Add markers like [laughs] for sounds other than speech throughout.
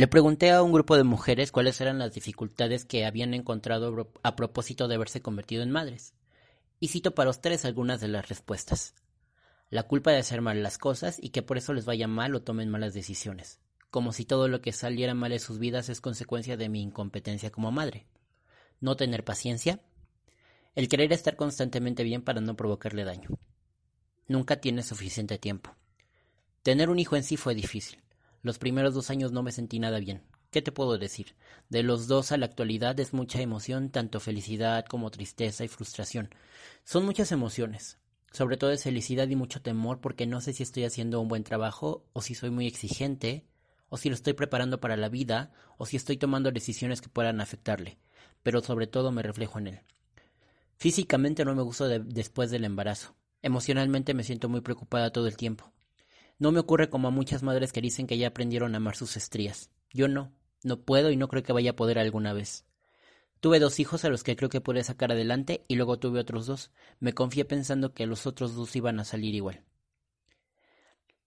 Le pregunté a un grupo de mujeres cuáles eran las dificultades que habían encontrado a propósito de haberse convertido en madres. Y cito para ustedes algunas de las respuestas. La culpa de hacer mal las cosas y que por eso les vaya mal o tomen malas decisiones. Como si todo lo que saliera mal en sus vidas es consecuencia de mi incompetencia como madre. No tener paciencia. El querer estar constantemente bien para no provocarle daño. Nunca tiene suficiente tiempo. Tener un hijo en sí fue difícil los primeros dos años no me sentí nada bien. ¿Qué te puedo decir? De los dos a la actualidad es mucha emoción, tanto felicidad como tristeza y frustración. Son muchas emociones. Sobre todo es felicidad y mucho temor porque no sé si estoy haciendo un buen trabajo o si soy muy exigente o si lo estoy preparando para la vida o si estoy tomando decisiones que puedan afectarle. Pero sobre todo me reflejo en él. Físicamente no me gusto después del embarazo. Emocionalmente me siento muy preocupada todo el tiempo. No me ocurre como a muchas madres que dicen que ya aprendieron a amar sus estrías. Yo no, no puedo y no creo que vaya a poder alguna vez. Tuve dos hijos a los que creo que pude sacar adelante y luego tuve otros dos. Me confié pensando que los otros dos iban a salir igual.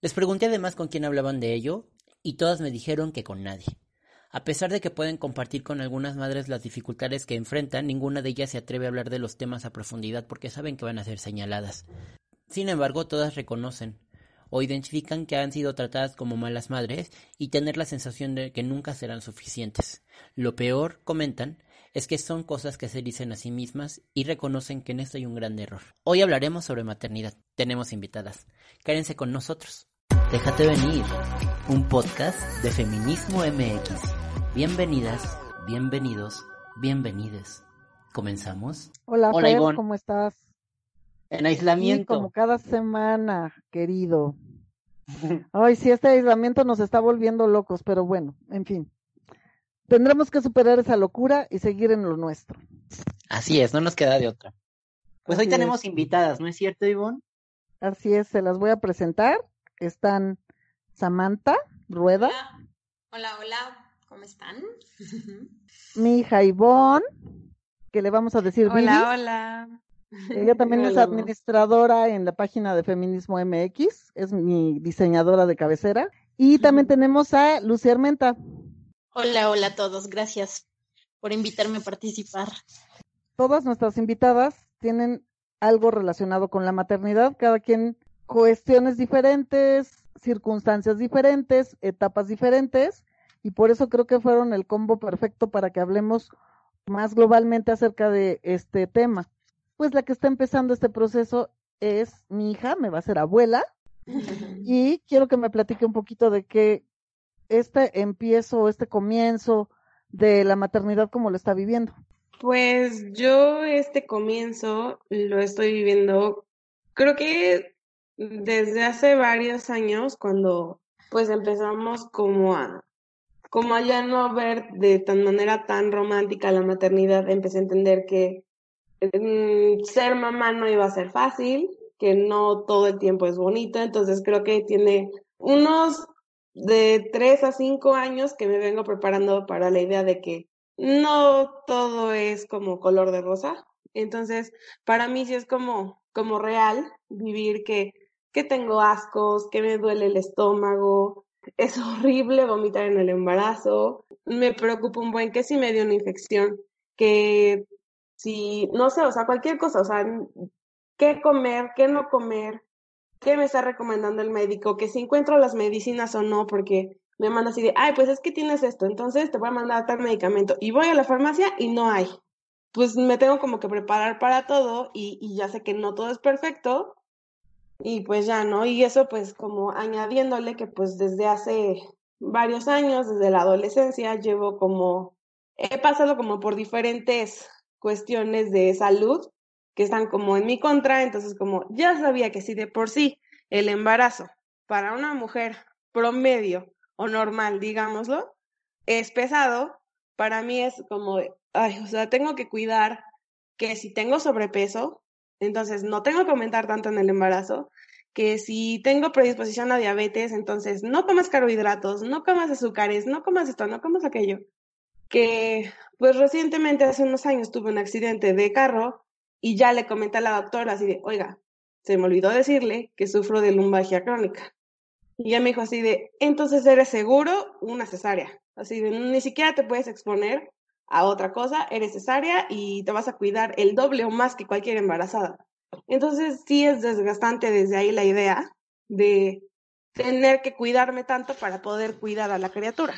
Les pregunté además con quién hablaban de ello y todas me dijeron que con nadie. A pesar de que pueden compartir con algunas madres las dificultades que enfrentan, ninguna de ellas se atreve a hablar de los temas a profundidad porque saben que van a ser señaladas. Sin embargo, todas reconocen, o identifican que han sido tratadas como malas madres y tener la sensación de que nunca serán suficientes. Lo peor, comentan, es que son cosas que se dicen a sí mismas y reconocen que en esto hay un gran error. Hoy hablaremos sobre maternidad. Tenemos invitadas. Quédense con nosotros. Déjate venir, un podcast de Feminismo MX. Bienvenidas, bienvenidos, bienvenides. ¿Comenzamos? Hola, Hola ¿cómo estás? En aislamiento. como cada semana, querido. Ay, sí, este aislamiento nos está volviendo locos, pero bueno, en fin. Tendremos que superar esa locura y seguir en lo nuestro. Así es, no nos queda de otra. Pues hoy tenemos invitadas, ¿no es cierto, Ivonne? Así es, se las voy a presentar. Están Samantha Rueda. Hola, hola, ¿cómo están? Mi hija Ivonne, que le vamos a decir Hola, hola. Ella [laughs] también es administradora en la página de Feminismo MX, es mi diseñadora de cabecera. Y también tenemos a Lucía Armenta. Hola, hola a todos, gracias por invitarme a participar. Todas nuestras invitadas tienen algo relacionado con la maternidad, cada quien cuestiones diferentes, circunstancias diferentes, etapas diferentes, y por eso creo que fueron el combo perfecto para que hablemos más globalmente acerca de este tema pues la que está empezando este proceso es mi hija, me va a ser abuela, [laughs] y quiero que me platique un poquito de qué este empiezo, este comienzo de la maternidad, cómo lo está viviendo. Pues yo este comienzo lo estoy viviendo, creo que desde hace varios años, cuando pues empezamos como a como a ya no ver de tan manera tan romántica la maternidad, empecé a entender que ser mamá no iba a ser fácil, que no todo el tiempo es bonito, entonces creo que tiene unos de tres a cinco años que me vengo preparando para la idea de que no todo es como color de rosa. Entonces, para mí sí es como, como real vivir que, que tengo ascos, que me duele el estómago, es [laughs] horrible vomitar en el embarazo, me preocupa un buen que si me dio una infección, que si, no sé, o sea, cualquier cosa, o sea, qué comer, qué no comer, qué me está recomendando el médico, que si encuentro las medicinas o no, porque me manda así de, ay, pues es que tienes esto, entonces te voy a mandar tal medicamento. Y voy a la farmacia y no hay. Pues me tengo como que preparar para todo y, y ya sé que no todo es perfecto. Y pues ya, ¿no? Y eso pues como añadiéndole que pues desde hace varios años, desde la adolescencia, llevo como, he pasado como por diferentes cuestiones de salud que están como en mi contra, entonces como ya sabía que si de por sí el embarazo para una mujer promedio o normal, digámoslo, es pesado, para mí es como, ay, o sea, tengo que cuidar que si tengo sobrepeso, entonces no tengo que aumentar tanto en el embarazo, que si tengo predisposición a diabetes, entonces no comas carbohidratos, no comas azúcares, no comas esto, no comas aquello. Que pues recientemente, hace unos años, tuve un accidente de carro y ya le comenté a la doctora así de, oiga, se me olvidó decirle que sufro de lumbalgia crónica. Y ella me dijo así de, entonces eres seguro una cesárea. Así de, ni siquiera te puedes exponer a otra cosa, eres cesárea y te vas a cuidar el doble o más que cualquier embarazada. Entonces sí es desgastante desde ahí la idea de tener que cuidarme tanto para poder cuidar a la criatura.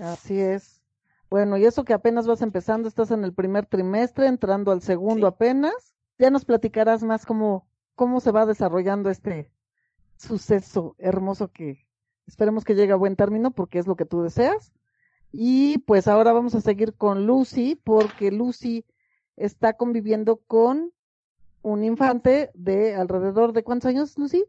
Así es. Bueno, y eso que apenas vas empezando, estás en el primer trimestre, entrando al segundo apenas, ya nos platicarás más cómo, cómo se va desarrollando este suceso hermoso que esperemos que llegue a buen término porque es lo que tú deseas. Y pues ahora vamos a seguir con Lucy porque Lucy está conviviendo con un infante de alrededor de cuántos años, Lucy?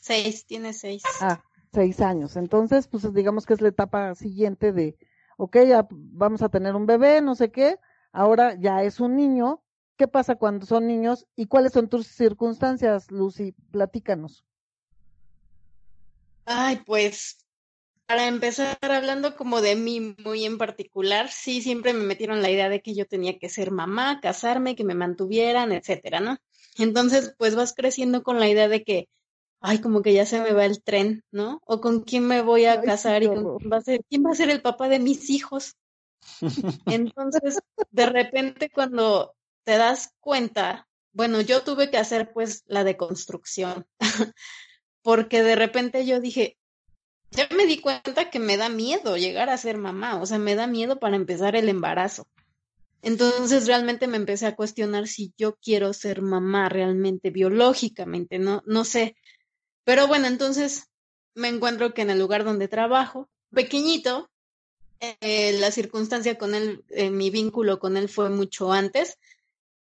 Seis, tiene seis. Ah, seis años. Entonces, pues digamos que es la etapa siguiente de, ok, ya vamos a tener un bebé, no sé qué, ahora ya es un niño. ¿Qué pasa cuando son niños y cuáles son tus circunstancias, Lucy? Platícanos. Ay, pues para empezar hablando como de mí muy en particular, sí, siempre me metieron la idea de que yo tenía que ser mamá, casarme, que me mantuvieran, etcétera, ¿no? Entonces, pues vas creciendo con la idea de que, ay, como que ya se me va el tren, ¿no? O con quién me voy a casar y con quién va a ser, quién va a ser el papá de mis hijos. Entonces, de repente cuando te das cuenta, bueno, yo tuve que hacer pues la deconstrucción, [laughs] porque de repente yo dije, ya me di cuenta que me da miedo llegar a ser mamá, o sea, me da miedo para empezar el embarazo. Entonces realmente me empecé a cuestionar si yo quiero ser mamá realmente biológicamente, no, no sé. Pero bueno, entonces me encuentro que en el lugar donde trabajo, pequeñito, eh, la circunstancia con él, eh, mi vínculo con él fue mucho antes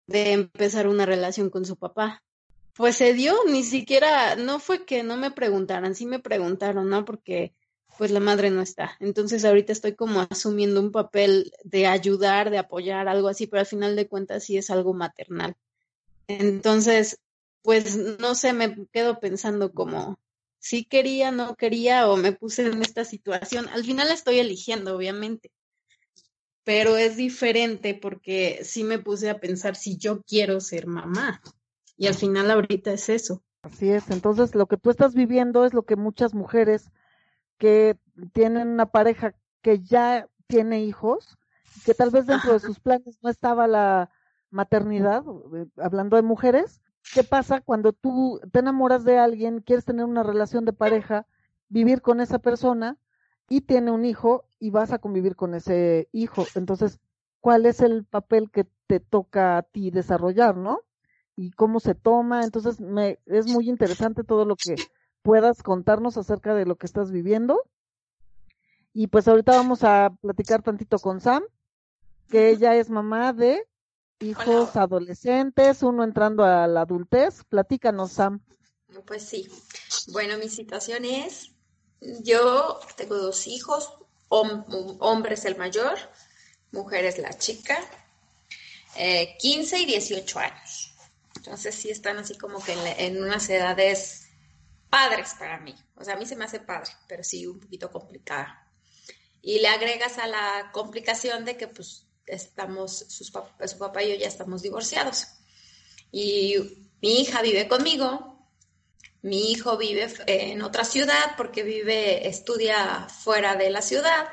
de empezar una relación con su papá pues se dio, ni siquiera, no fue que no me preguntaran, sí me preguntaron, ¿no? Porque pues la madre no está. Entonces ahorita estoy como asumiendo un papel de ayudar, de apoyar, algo así, pero al final de cuentas sí es algo maternal. Entonces, pues no sé, me quedo pensando como si quería, no quería o me puse en esta situación. Al final la estoy eligiendo, obviamente. Pero es diferente porque sí me puse a pensar si yo quiero ser mamá. Y al final ahorita es eso. Así es, entonces lo que tú estás viviendo es lo que muchas mujeres que tienen una pareja que ya tiene hijos, que tal vez dentro de sus planes no estaba la maternidad, eh, hablando de mujeres, ¿qué pasa cuando tú te enamoras de alguien, quieres tener una relación de pareja, vivir con esa persona y tiene un hijo y vas a convivir con ese hijo? Entonces, ¿cuál es el papel que te toca a ti desarrollar, no? y cómo se toma. Entonces, me, es muy interesante todo lo que puedas contarnos acerca de lo que estás viviendo. Y pues ahorita vamos a platicar tantito con Sam, que ella es mamá de hijos adolescentes, uno entrando a la adultez. Platícanos, Sam. Pues sí. Bueno, mi situación es, yo tengo dos hijos, hombre es el mayor, mujer es la chica, eh, 15 y 18 años. Entonces sí están así como que en, unas edades padres para mí. O sea, a mí se me hace padre, pero sí un poquito complicada. Y le agregas a la complicación de que pues estamos, su papá y yo ya estamos divorciados. Y mi hija vive conmigo, mi hijo vive en otra ciudad porque vive, estudia fuera de la ciudad.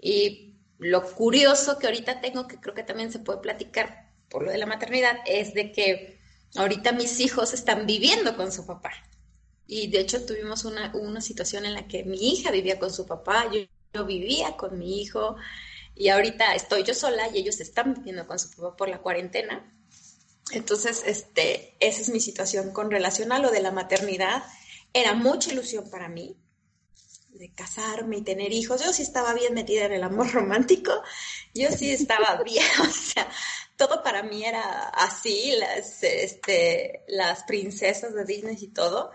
Y lo curioso que ahorita tengo, que creo que también se puede platicar por lo de la maternidad, es de que ahorita mis hijos están viviendo con su papá. Y de hecho tuvimos una, situación en la que mi hija vivía con su papá, yo, yo vivía con mi hijo y ahorita estoy yo sola y ellos están viviendo con su papá por la cuarentena. Entonces, este, esa es mi situación con relación a lo de la maternidad. Era mucha ilusión para mí de casarme y tener hijos. Yo sí estaba bien metida en el amor [laughs] romántico. Yo sí estaba [laughs] bien, o sea, todo para mí era así, las, este, las princesas de Disney y todo.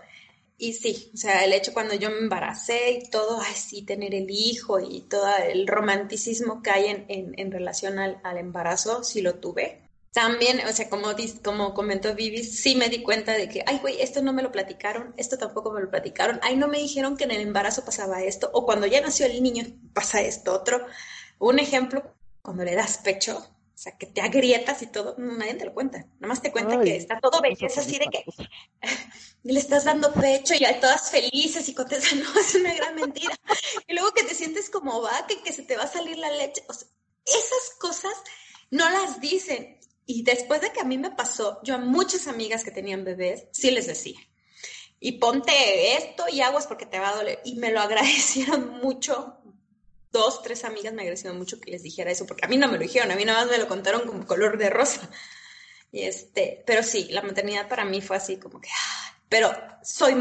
Y sí, o sea, el hecho cuando yo me embaracé y todo, ay, sí, tener el hijo y todo el romanticismo que hay en, en, relación al, al, embarazo, sí lo tuve. También, o sea, como, como comentó Vivi, sí me di cuenta de que, ay, güey, esto no me lo platicaron, esto tampoco me lo platicaron, ay, no me dijeron que en el embarazo pasaba esto, o cuando ya nació el niño pasa esto otro. Un ejemplo, cuando le das pecho, o sea, que te agrietas y todo, nadie te lo cuenta. Nada más te cuenta que está todo belleza así de que [laughs] le estás dando pecho y hay todas felices y contestan, [laughs] no, es una gran mentira. Y luego que te sientes como vaca y que se te va a salir la leche. O sea, esas cosas no las dicen. Y después de que a mí me pasó, yo a muchas amigas que tenían bebés, sí les decía. Y ponte esto y aguas porque te va a doler. Y me lo [laughs] agradecieron mucho. Dos, tres amigas me agradecieron mucho que les dijera eso, porque a mí no me lo dijeron, a mí nada más me lo contaron como color de rosa. Y este, pero sí, la maternidad para mí fue así como que, ah, pero soy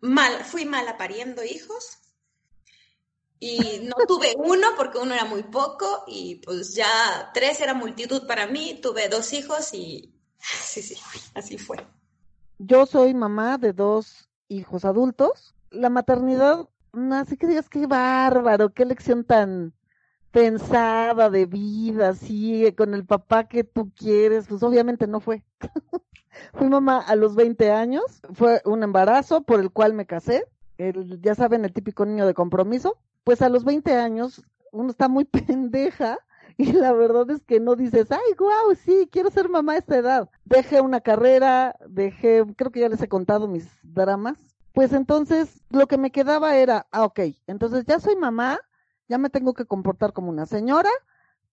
mal, fui mala pariendo hijos y no tuve uno porque uno era muy poco y pues ya tres era multitud para mí, tuve dos hijos y [laughs] sí, sí, así fue. Yo soy mamá de dos hijos adultos. La maternidad, así que digas qué bárbaro, qué lección tan pensada de vida, así, con el papá que tú quieres, pues obviamente no fue. [laughs] Fui mamá a los 20 años, fue un embarazo por el cual me casé, el, ya saben, el típico niño de compromiso pues a los 20 años uno está muy [laughs] pendeja y la verdad es que no dices, ay, guau, sí, quiero ser mamá a esta edad. Dejé una carrera, dejé, creo que ya les he contado mis dramas. Pues entonces lo que me quedaba era, ah, ok, entonces ya soy mamá, ya me tengo que comportar como una señora,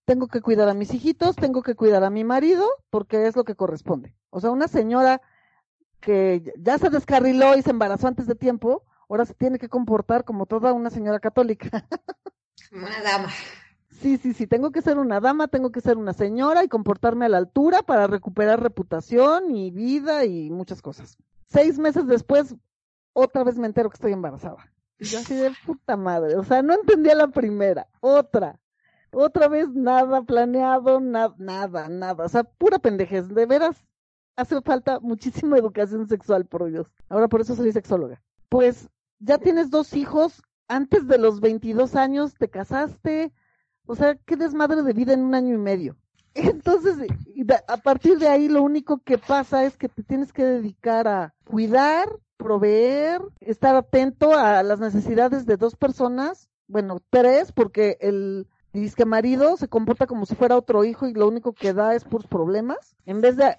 tengo que cuidar a mis hijitos, tengo que cuidar a mi marido, porque es lo que corresponde. O sea, una señora que ya se descarriló y se embarazó antes de tiempo, ahora se tiene que comportar como toda una señora católica. [laughs] Una dama. Sí, sí, sí, tengo que ser una dama, tengo que ser una señora y comportarme a la altura para recuperar reputación y vida y muchas cosas. Seis meses después, otra vez me entero que estoy embarazada. Y yo así de puta madre, o sea, no entendía la primera, otra, otra vez nada planeado, nada, nada, o sea, pura pendejez, de veras, hace falta muchísima educación sexual, por Dios. Ahora por eso soy sexóloga. Pues ya tienes dos hijos, antes de los 22 años te casaste, o sea, qué desmadre de vida en un año y medio. [laughs] Entonces, a partir de ahí lo único que pasa es que te tienes que dedicar a cuidar, proveer, estar atento a las necesidades de dos personas, bueno, tres, porque el disque marido se comporta como si fuera otro hijo y lo único que da es puros problemas. En vez de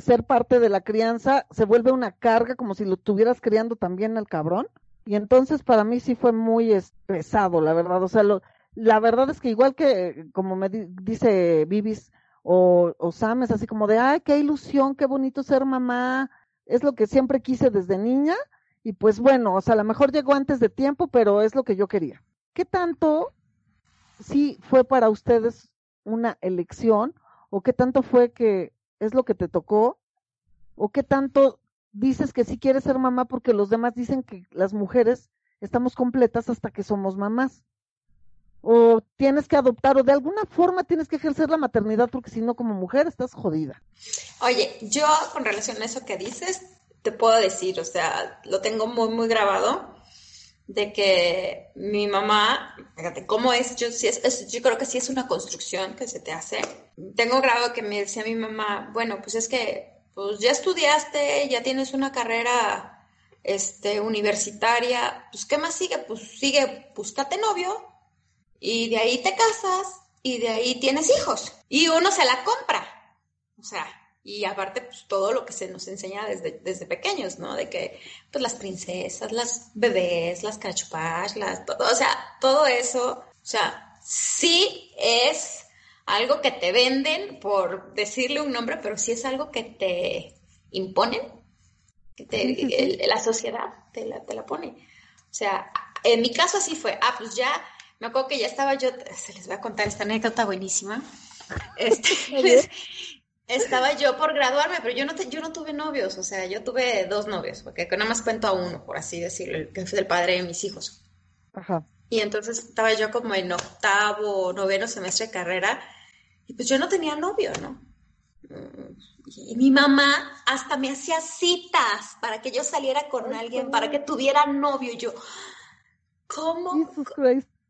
ser parte de la crianza, se vuelve una carga como si lo estuvieras criando también al cabrón. Y entonces para mí sí fue muy pesado, la verdad. O sea, lo, la verdad es que igual que, como me dice Vivis o, o Sam, es así como de, ay, qué ilusión, qué bonito ser mamá. Es lo que siempre quise desde niña. Y pues bueno, o sea, a lo mejor llegó antes de tiempo, pero es lo que yo quería. ¿Qué tanto sí fue para ustedes una elección o qué tanto fue que es lo que te tocó o qué tanto dices que sí quieres ser mamá porque los demás dicen que las mujeres estamos completas hasta que somos mamás. O tienes que adoptar o de alguna forma tienes que ejercer la maternidad porque si no como mujer estás jodida. Oye, yo con relación a eso que dices, te puedo decir, o sea, lo tengo muy, muy grabado de que mi mamá, fíjate, ¿cómo es? Yo, si es, yo creo que sí es una construcción que se te hace. Tengo grabado que me decía mi mamá, bueno, pues es que pues ya estudiaste, ya tienes una carrera este, universitaria, pues ¿qué más sigue? Pues sigue, búscate novio y de ahí te casas y de ahí tienes hijos y uno se la compra. O sea, y aparte pues todo lo que se nos enseña desde, desde pequeños, ¿no? De que pues las princesas, las bebés, las cachupas, las, todo, o sea, todo eso, o sea, sí es algo que te venden por decirle un nombre, pero sí es algo que te imponen, que te, la sociedad te la, te la pone. O sea, en mi caso así fue, ah, pues ya, me acuerdo que ya estaba yo, se les voy a contar esta anécdota buenísima. [laughs] Este, [laughs] estaba yo por graduarme, pero yo no, yo no tuve novios, o sea, yo tuve dos novios, porque nada más cuento a uno, por así decirlo, que fue el padre de mis hijos. Ajá. Y entonces estaba yo como en octavo, noveno semestre de carrera, y pues yo no tenía novio, ¿no? Y mi mamá hasta me hacía citas para que yo saliera con alguien, para que tuviera novio. Yo, ¿cómo?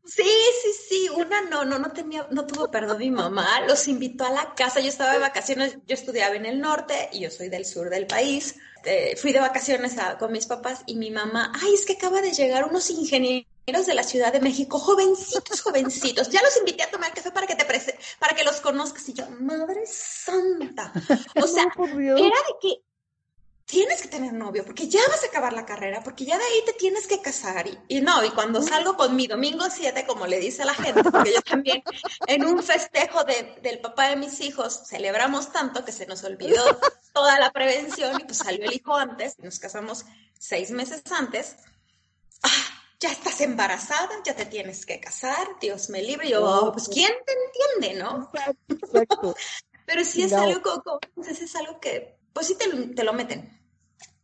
Sí, sí, sí, una no, no, no tenía, no tuvo perdón mi mamá, los invitó a la casa, yo estaba de vacaciones, yo estudiaba en el norte y yo soy del sur del país, eh, fui de vacaciones con mis papás y mi mamá, ay, es que acaba de llegar unos ingenieros de la Ciudad de México, jovencitos, jovencitos, ya los invité a tomar café para que te para que los conozcas y yo, madre santa, [laughs] o sea, era de que tienes que tener novio, porque ya vas a acabar la carrera, porque ya de ahí te tienes que casar. Y, no, y cuando salgo con mi domingo 7, como le dice la gente, porque yo también en un festejo del papá de mis hijos celebramos tanto que se nos olvidó toda la prevención y pues salió el hijo antes, y nos casamos seis meses antes. Ah, ya estás embarazada, ya te tienes que casar, Dios me libre. Y yo, oh, pues ¿quién te entiende, no? Exacto. Pero sí es algo, como, es algo que pues sí te, lo meten.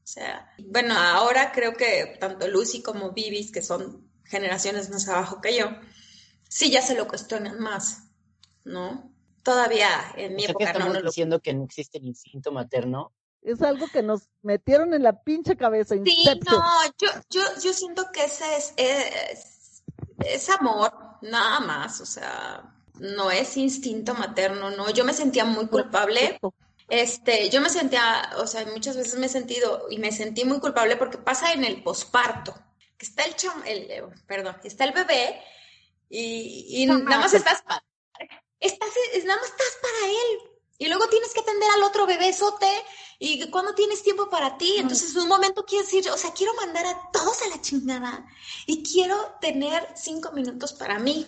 O sea, bueno, ahora creo que tanto Lucy como Vivis, que son generaciones más abajo que yo, sí ya se lo cuestionan más, ¿no? Todavía en mi época no, no diciendo que no existe el instinto materno. Es algo que nos metieron en la pinche cabeza. Sí, no, yo, yo, yo siento que ese es, es, es amor, nada más, o sea, no es instinto materno, no. Yo me sentía muy culpable este, yo me sentía, o sea, muchas veces me he sentido y me sentí muy culpable porque pasa en el posparto, que está el, el eh, perdón, está el bebé y, nada más estás, estás, nada más estás para él. Y luego tienes que atender al otro bebé sote y cuando tienes tiempo para ti, entonces en un momento quieres decir, o sea, quiero mandar a todos a la chingada y quiero tener cinco minutos para mí.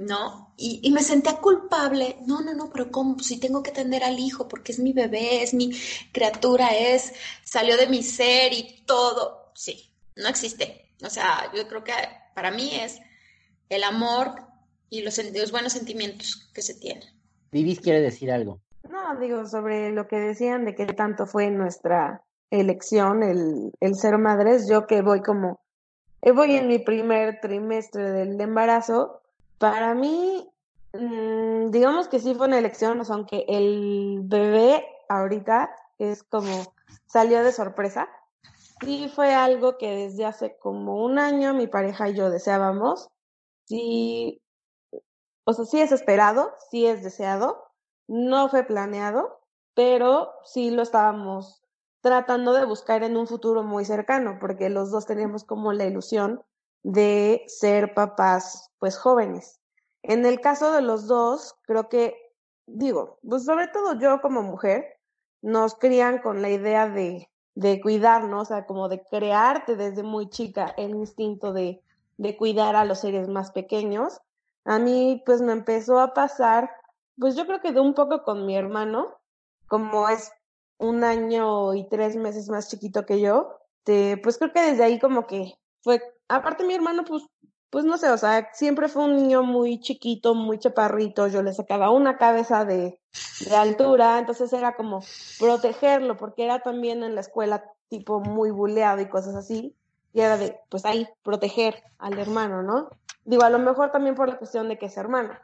¿No? Y, me sentía culpable. No, no, no, pero ¿cómo? Si tengo que atender al hijo porque es mi bebé, es mi criatura, es, salió de mi ser y todo. Sí, no existe. O sea, yo creo que para mí es el amor y los, los buenos sentimientos que se tienen. Vivis quiere decir algo. No, digo, sobre lo que decían de que tanto fue nuestra elección el, el ser madres, yo que voy como, eh, voy en mi primer trimestre del embarazo, para mí, mm, digamos que sí fue una elección, aunque el bebé ahorita es como salió de sorpresa. Sí fue algo que desde hace como un año mi pareja y yo deseábamos. Sí, o sea, sí es esperado, sí es deseado. No fue planeado, pero sí lo estábamos tratando de buscar en un futuro muy cercano, porque los dos teníamos como la ilusión de ser papás pues jóvenes. En el caso de los dos, creo que, digo, pues sobre todo yo como mujer, nos crían con la idea de, de cuidarnos, o sea, como de crearte desde muy chica el instinto de, de cuidar a los seres más pequeños. A mí pues me empezó a pasar, pues yo creo que de un poco con mi hermano, como es un año y tres meses más chiquito que yo, pues creo que desde ahí como que fue aparte mi hermano, pues, pues no sé, o sea, siempre fue un niño muy chiquito, muy chaparrito, yo le sacaba una cabeza de, de altura, entonces era como protegerlo, porque era también en la escuela tipo muy buleado y cosas así, y era de, pues ahí, proteger al hermano, ¿no? Digo, a lo mejor también por la cuestión de que es hermano,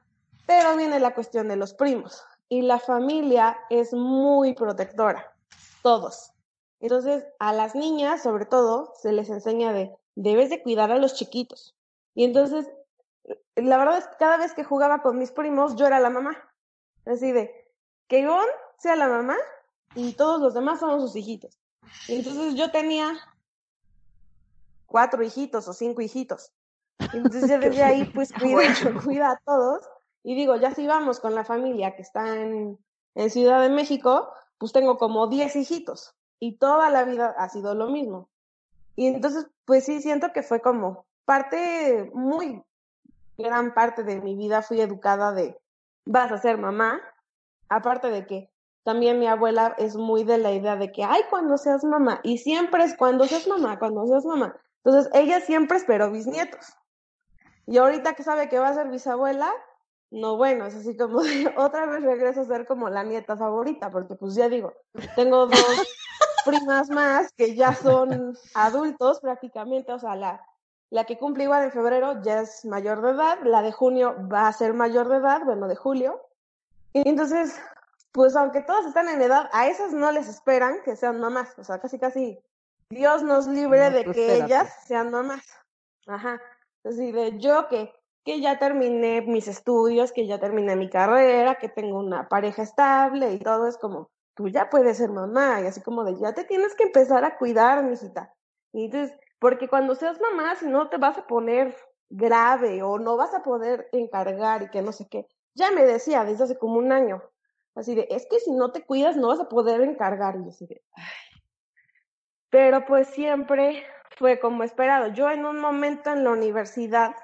pero viene la cuestión de los primos, y la familia es muy protectora, todos. Entonces, a las niñas, sobre todo, se les enseña de, debes de cuidar a los chiquitos. Y entonces, la verdad es que cada vez que jugaba con mis primos, yo era la mamá. Así de, que Gon sea la mamá y todos los demás somos sus hijitos. Y entonces yo tenía cuatro hijitos o cinco hijitos. Y entonces yo [laughs] desde ahí pues cuida, [laughs] cuida a todos. Y digo, ya si vamos con la familia que está en, en Ciudad de México, pues tengo como diez hijitos. Y toda la vida ha sido lo mismo. Y entonces, pues sí, siento que fue como parte, muy gran parte de mi vida fui educada de, vas a ser mamá, aparte de que también mi abuela es muy de la idea de que, ay, cuando seas mamá, y siempre es cuando seas mamá, cuando seas mamá. Entonces, ella siempre esperó bisnietos. Y ahorita que sabe que va a ser bisabuela, no, bueno, es así como [laughs] otra vez regreso a ser como la nieta favorita, porque pues ya digo, tengo dos primas más que ya son adultos prácticamente, o sea, la, la que cumple igual en febrero ya es mayor de edad, la de junio va a ser mayor de edad, bueno, de julio. Y entonces, pues aunque todas están en edad, a esas no les esperan que sean mamás, o sea, casi casi Dios nos libre de que ellas sean mamás. Ajá. Es decir, yo que, que ya terminé mis estudios, que ya terminé mi carrera, que tengo una pareja estable y todo es como, tú ya puedes ser mamá, y así como de, ya te tienes que empezar a cuidar, mijita. Y entonces, porque cuando seas mamá, si no te vas a poner grave o no vas a poder encargar y que no sé qué. Ya me decía desde hace como un año, así de, es que si no te cuidas no vas a poder encargar. Y así de. Pero pues siempre fue como esperado. Yo en un momento en la universidad,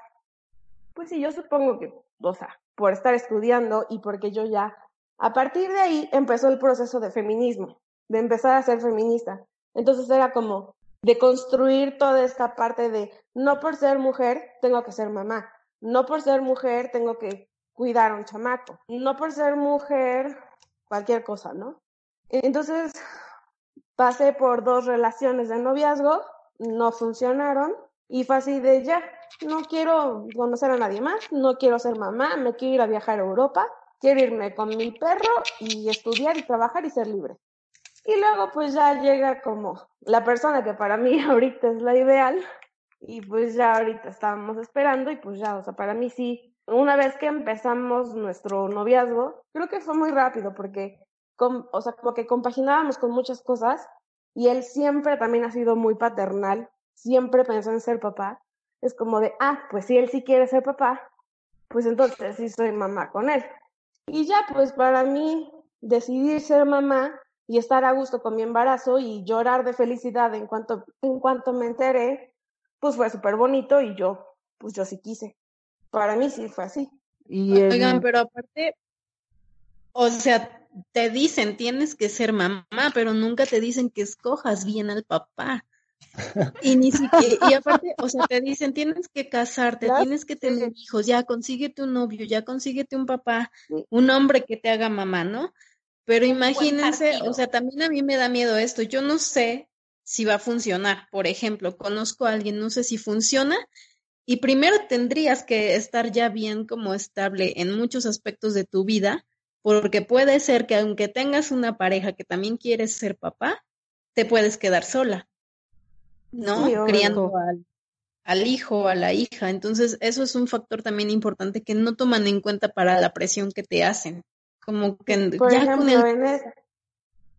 pues sí, yo supongo que, o sea, por estar estudiando y porque yo ya a partir de ahí empezó el proceso de feminismo, de empezar a ser feminista. Entonces era como de construir toda esta parte de no por ser mujer tengo que ser mamá, no por ser mujer tengo que cuidar a un chamaco, no por ser mujer cualquier cosa, ¿no? Entonces pasé por dos relaciones de noviazgo, no funcionaron y fue así de ya, no quiero conocer a nadie más, no quiero ser mamá, me quiero ir a viajar a Europa quiero irme con mi perro y estudiar y trabajar y ser libre. Y luego pues ya llega como la persona que para mí [laughs] ahorita es la ideal y pues ya ahorita estábamos esperando y pues ya, o sea, para mí sí, una vez que empezamos nuestro noviazgo, creo que fue muy rápido porque, o sea, como que compaginábamos con muchas cosas y él siempre también ha sido muy paternal, siempre pensó en ser papá. Es como de, ah, pues si él sí quiere ser papá, pues entonces sí soy mamá con él. Y ya, pues para mí, decidir ser mamá y estar a gusto con mi embarazo y llorar de felicidad en cuanto, en cuanto me enteré, pues fue súper bonito y yo, pues yo sí quise. Para mí sí fue así. Y Oigan, pero aparte, o sea, te dicen tienes que ser mamá, pero nunca te dicen que escojas bien al papá. Y ni siquiera, y aparte, o sea, te dicen, tienes que casarte, tienes que tener hijos, ya consíguete un novio, ya consíguete un papá, un hombre que te haga mamá, ¿no? Pero imagínense, o sea, también a mí me da miedo esto, yo no sé si va a funcionar, por ejemplo, conozco a alguien, no sé si funciona, y primero tendrías que estar ya bien como estable en muchos aspectos de tu vida, porque puede ser que aunque tengas una pareja que también quiere ser papá, te puedes quedar sola. ¿No? Criando al, al, hijo, a la hija. Entonces, eso es un factor también importante que no toman en cuenta para la presión que te hacen. Como que ya con, el,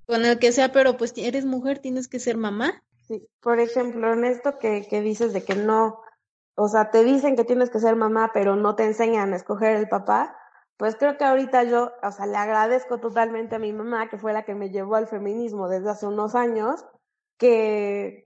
con el que sea, pero pues eres mujer, tienes que ser mamá. Sí, por ejemplo, en esto que, que dices de que no, o sea, te dicen que tienes que ser mamá, pero no te enseñan a escoger el papá, pues creo que ahorita yo, o sea, le agradezco totalmente a mi mamá, que fue la que me llevó al feminismo desde hace unos años, que,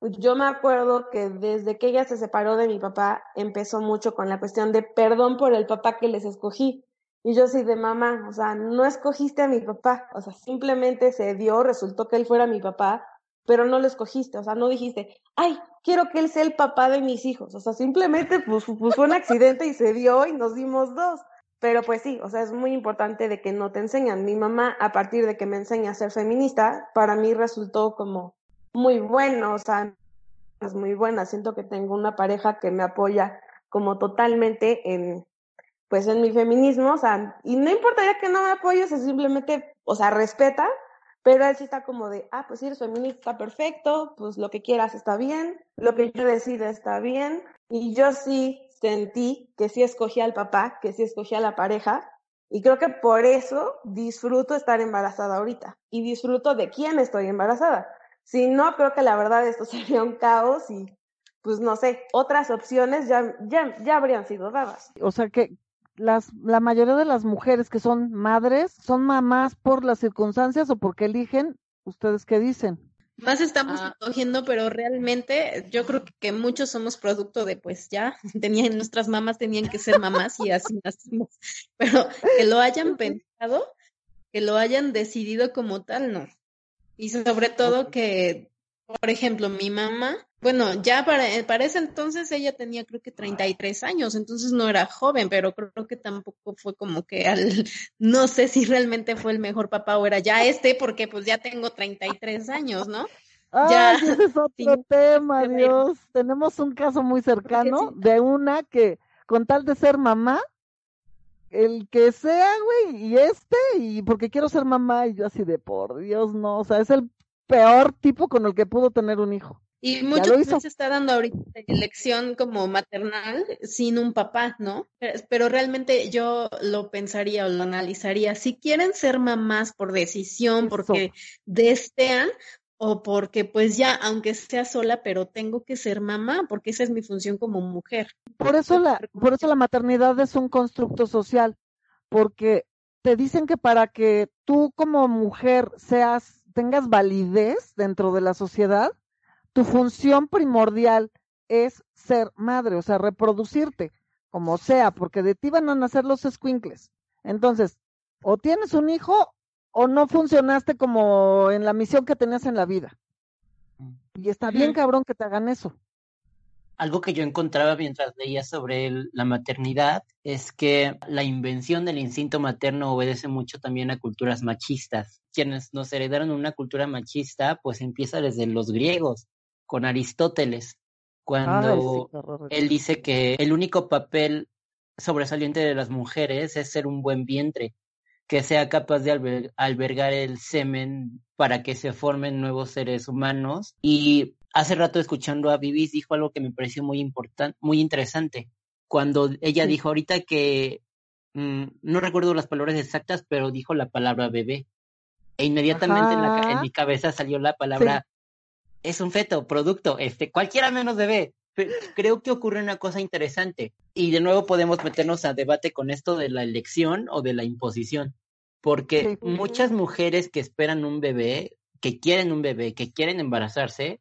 yo me acuerdo que desde que ella se separó de mi papá, empezó mucho con la cuestión de perdón por el papá que les escogí. Y yo sí de mamá, o sea, no escogiste a mi papá, o sea, simplemente se dio, resultó que él fuera mi papá, pero no lo escogiste, o sea, no dijiste, ay, quiero que él sea el papá de mis hijos, o sea, simplemente pues, pues fue un accidente y se dio y nos dimos dos. Pero pues sí, o sea, es muy importante de que no te enseñan. Mi mamá, a partir de que me enseña a ser feminista, para mí resultó como muy bueno, o sea, es muy buena. Siento que tengo una pareja que me apoya como totalmente en, pues en mi feminismo, o sea, y no importa ya que no me apoye, o simplemente, o sea, respeta, pero él sí está como de, ah, pues si eres feminista perfecto, pues lo que quieras está bien, lo que yo decida está bien, y yo sí sentí que sí escogí al papá, que sí escogí a la pareja, y creo que por eso disfruto estar embarazada ahorita, y disfruto de quién estoy embarazada, si no, creo que la verdad esto [laughs] sería un caos y pues no sé, otras opciones ya, ya, ya habrían sido dadas. O sea que las, la mayoría de las mujeres que son madres son mamás por las circunstancias o porque eligen, ¿ustedes qué dicen? Más estamos ah. escogiendo, pero realmente yo creo que muchos somos producto de, pues ya, [laughs] tenían, nuestras mamás tenían que ser mamás y así nacimos. [laughs] Pero que lo hayan pensado, que lo hayan decidido como tal, no. Y sobre todo que, por ejemplo, mi mamá, bueno, ya para, eh, para ese entonces ella tenía creo que 33 años, entonces no era joven, pero creo que tampoco fue como que al, [laughs] no sé si realmente fue el mejor papá o era ya este, porque pues ya tengo 33 años, ¿no? ya, ese es otro tema, Dios. Tenemos un caso muy cercano de una que con tal de ser mamá, el que sea, güey, y este, y porque quiero ser mamá, y yo así de por Dios, no, o sea, es el peor tipo con el que pudo tener un hijo. Y mucho se está dando ahorita elección como maternal sin un papá, ¿no? Pero realmente yo lo pensaría o lo analizaría. Si quieren ser mamás por decisión, porque desean, o porque pues ya, aunque sea sola, pero tengo que ser mamá, porque esa es mi función como mujer. Por eso la, por eso la maternidad es un constructo social, porque te dicen que para que tú como mujer seas, tengas validez dentro de la sociedad, tu función primordial es ser madre, o sea, reproducirte, como sea, porque de ti van a nacer los escuincles. Entonces, o tienes un hijo o no funcionaste como en la misión que tenías en la vida. Y está bien cabrón que te hagan eso. Algo que yo encontraba mientras leía sobre la maternidad es que la invención del instinto materno obedece mucho también a culturas machistas. Quienes nos heredaron una cultura machista, pues empieza desde los griegos con Aristóteles, cuando él dice que el único papel sobresaliente de las mujeres es ser un buen vientre, que sea capaz de albergar el semen para que se formen nuevos seres humanos. Y hace rato escuchando a Vivis dijo algo que me pareció muy importante, muy interesante. Cuando ella dijo ahorita que mm, no recuerdo las palabras exactas, pero dijo la palabra bebé. E inmediatamente en, mi cabeza salió la palabra es un feto, producto, este, cualquiera menos bebé. Creo que ocurre una cosa interesante y de nuevo podemos meternos a debate con esto de la elección o de la imposición, porque muchas mujeres que esperan un bebé, que quieren un bebé, que quieren embarazarse,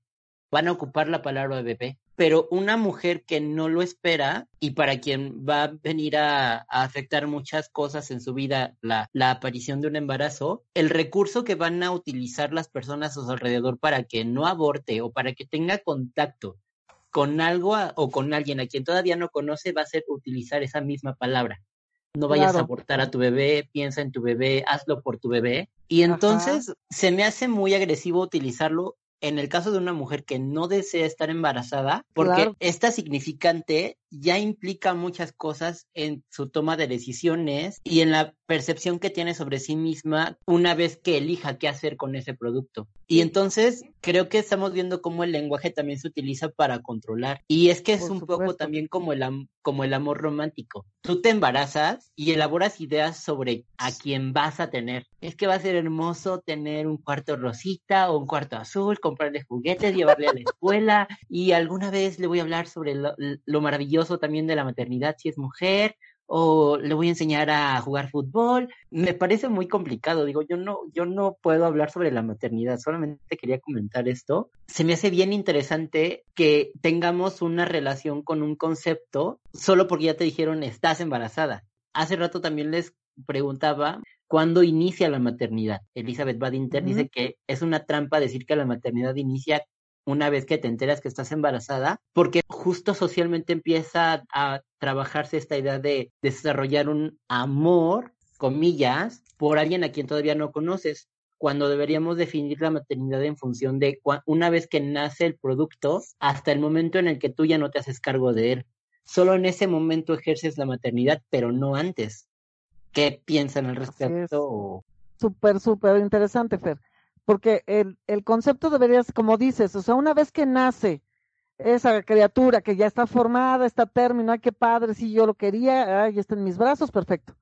van a ocupar la palabra bebé pero una mujer que no lo espera y para quien va a venir a, afectar muchas cosas en su vida la, la, aparición de un embarazo, el recurso que van a utilizar las personas a su alrededor para que no aborte o para que tenga contacto con algo o con alguien a quien todavía no conoce va a ser utilizar esa misma palabra. No vayas a abortar a tu bebé, piensa en tu bebé, hazlo por tu bebé. Y entonces se me hace muy agresivo utilizarlo en el caso de una mujer que no desea estar embarazada, porque esta significante ya implica muchas cosas en su toma de decisiones y en la percepción que tiene sobre sí misma una vez que elija qué hacer con ese producto. Y entonces creo que estamos viendo cómo el lenguaje también se utiliza para controlar. Y es que es un poco también como el, como el amor romántico. Tú te embarazas y elaboras ideas sobre a quién vas a tener. Es que va a ser hermoso tener un cuarto rosita o un cuarto azul, comprarle juguetes, llevarle a la escuela y alguna vez le voy a hablar sobre lo maravilloso también de la maternidad si es mujer o le voy a enseñar a jugar fútbol. Me parece muy complicado, digo, yo no, yo no puedo hablar sobre la maternidad, solamente quería comentar esto. Se me hace bien interesante que tengamos una relación con un concepto solo porque ya te dijeron estás embarazada. Hace rato también les preguntaba cuándo inicia la maternidad. Elizabeth Badinter dice que es una trampa decir que la maternidad inicia una vez que te enteras que estás embarazada, porque justo socialmente empieza a trabajarse esta idea de desarrollar un amor, comillas, por alguien a quien todavía no conoces, cuando deberíamos definir la maternidad en función de una vez que nace el producto hasta el momento en el que tú ya no te haces cargo de él. Solo en ese momento ejerces la maternidad, pero no antes. ¿Qué piensan al respecto? Súper, súper interesante, Fer porque el, el concepto debería como dices, o sea, una vez que nace esa criatura que ya está formada, está término, ay, qué padre, si yo lo quería, ay, está en mis brazos, perfecto.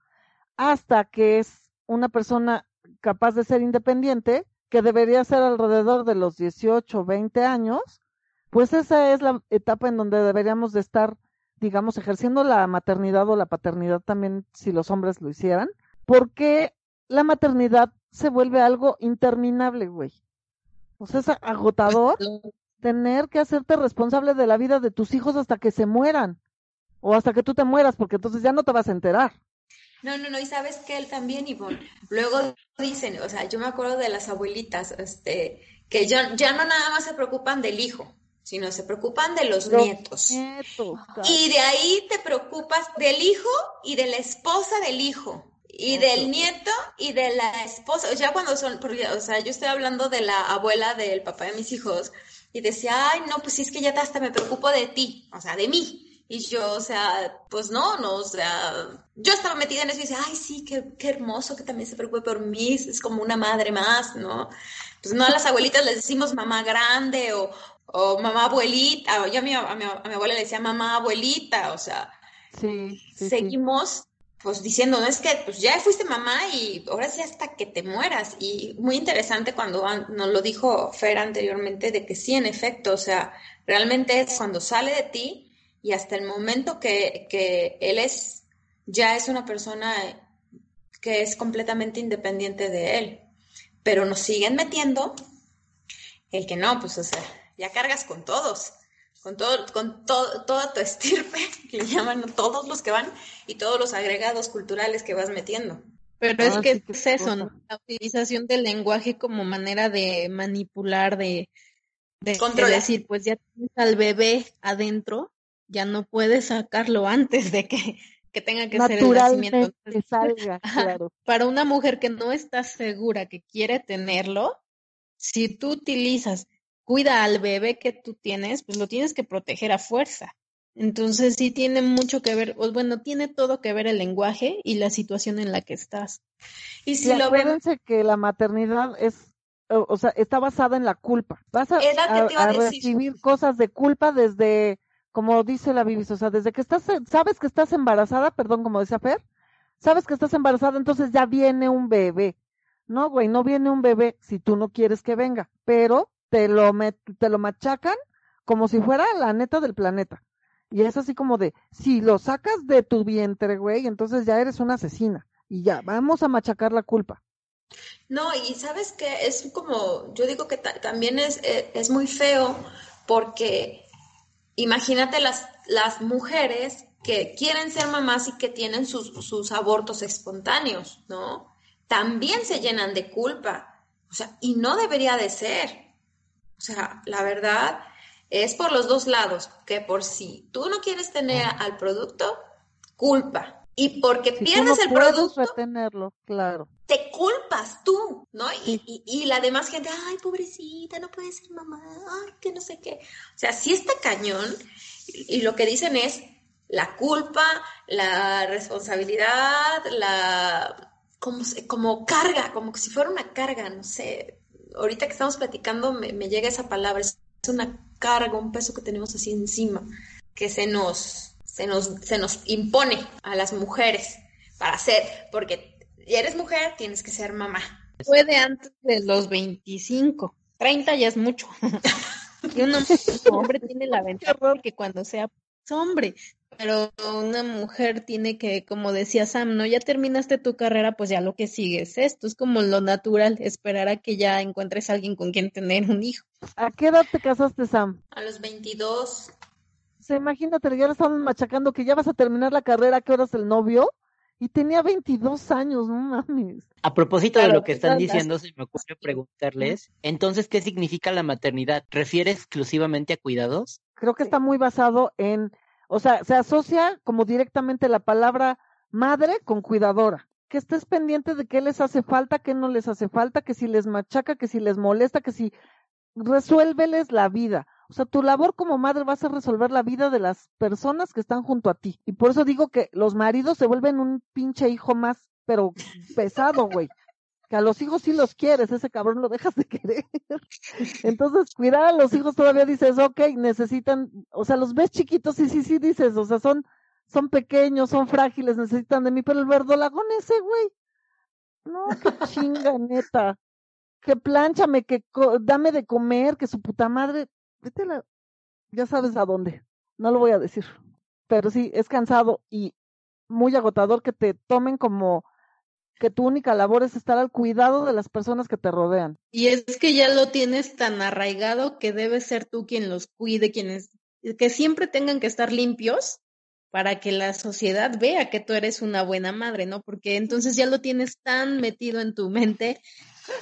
Hasta que es una persona capaz de ser independiente, que debería ser alrededor de los 18, 20 años, pues esa es la etapa en donde deberíamos de estar, digamos, ejerciendo la maternidad o la paternidad también, si los hombres lo hicieran, porque la maternidad se vuelve algo interminable, güey. O sea, es agotador tener que hacerte responsable de la vida de tus hijos hasta que se mueran. O hasta que tú te mueras, porque entonces ya no te vas a enterar. No, no, no, y sabes que él también, Ivonne. Luego dicen, o sea, yo me acuerdo de las abuelitas, este, que ya, ya no nada más se preocupan del hijo, sino se preocupan de los, nietos. nietos y de ahí te preocupas del hijo y de la esposa del hijo y del nieto y de la esposa, ya cuando son, o sea, yo estoy hablando de la abuela del papá de mis hijos y decía, ay, no, pues sí es que ya hasta me preocupo de ti, o sea, de mí. Y yo, o sea, pues no, no, o sea, yo estaba metida en eso y decía, ay, sí, qué, qué hermoso que también se preocupe por mí, es como una madre más, ¿no? Pues no a las abuelitas les decimos mamá grande o, o mamá abuelita, yo a mi, a mi, abuela le decía mamá abuelita, o sea, sí, seguimos pues diciendo, no es que pues ya fuiste mamá y ahora sí hasta que te mueras. Y muy interesante cuando nos lo dijo Fer anteriormente, de que sí, en efecto, o sea, realmente es cuando sale de ti y hasta el momento que, que él es, ya es una persona que es completamente independiente de él. Pero nos siguen metiendo el que no, pues o sea, ya cargas con todos con todo, con todo, toda tu estirpe, [laughs] que le llaman todos los que van, y todos los agregados culturales que vas metiendo. Pero es ah, que es eso, ¿no? La utilización del lenguaje como manera de manipular, de, de, decir, pues ya tienes al bebé adentro, ya no puedes sacarlo antes de que, que tenga que ser el nacimiento. que [laughs] salga, claro. Para una mujer que no está segura que quiere tenerlo, si tú utilizas cuida al bebé que tú tienes, pues lo tienes que proteger a fuerza. Entonces sí tiene mucho que ver, o bueno, tiene todo que ver el lenguaje y la situación en la que estás. Y si lo acuérdense que la maternidad es, o, sea, está basada en la culpa. Vas a, recibir cosas de culpa desde, como dice la Biblia, o sea, desde que estás, sabes que estás embarazada, perdón, como decía Fer, sabes que estás embarazada, entonces ya viene un bebé. No, güey, no viene un bebé si tú no quieres que venga, pero te lo, te lo machacan como si fuera la neta del planeta. Y es así como de, si lo sacas de tu vientre, güey, entonces ya eres una asesina. Y ya, vamos a machacar la culpa. No, y sabes que es como, yo digo que también es, eh, es, muy feo porque imagínate las, las mujeres que quieren ser mamás y que tienen sus, sus abortos espontáneos, ¿no? También se llenan de culpa. O sea, y no debería de ser. O sea, la verdad es por los dos lados, que por si tú no quieres tener al producto, culpa. Y porque pierdes el producto, retenerlo, claro. te culpas tú, ¿no? Y, y, la demás gente, ay, pobrecita, no puede ser mamá, ay, que no sé qué. O sea, sí está cañón. Y, lo que dicen es la culpa, la responsabilidad, la como, como carga, como si fuera una carga, no sé, ahorita que estamos platicando me, llega esa palabra, es una carga, un peso que tenemos así encima, que se nos, se nos, se nos impone a las mujeres para ser, porque eres mujer, tienes que ser mamá. Puede antes de los 25, 30 ya es mucho. [laughs] y un hombre tiene la ventaja que cuando sea hombre, pero una mujer tiene que, como decía Sam, ¿no? Ya terminaste tu carrera, pues ya lo que sigue es esto. Es como lo natural, esperar a que ya encuentres a alguien con quien tener un hijo. ¿A qué edad te casaste, Sam? A los 22. O sea, imagínate, ya le estaban machacando que ya vas a terminar la carrera, ¿qué horas el novio? Y tenía 22 años, no mames. A propósito de lo que están diciendo, se me ocurre preguntarles, entonces, ¿qué significa la maternidad? ¿Refiere exclusivamente a cuidados? Creo que está muy basado en o sea, se asocia como directamente la palabra madre con cuidadora. Que estés pendiente de qué les hace falta, qué no les hace falta, que si les machaca, que si les molesta, que si resuélveles la vida. O sea, tu labor como madre va a ser resolver la vida de las personas que están junto a ti. Y por eso digo que los maridos se vuelven un pinche hijo más, pero pesado, güey a los hijos sí los quieres, ese cabrón lo dejas de querer. [laughs] Entonces, cuidar a los hijos todavía dices, ok, necesitan, o sea, los ves chiquitos y sí, sí dices, o sea, son, son pequeños, son frágiles, necesitan de mí, pero el verdolagón ese, güey, no, qué chinga, [laughs] neta, que planchame, que dame de comer, que su puta madre, vete la, ya sabes a dónde, no lo voy a decir, pero sí, es cansado y muy agotador que te tomen como que tu única labor es estar al cuidado de las personas que te rodean. Y es que ya lo tienes tan arraigado que debes ser tú quien los cuide, quienes que siempre tengan que estar limpios para que la sociedad vea que tú eres una buena madre, ¿no? Porque entonces ya lo tienes tan metido en tu mente,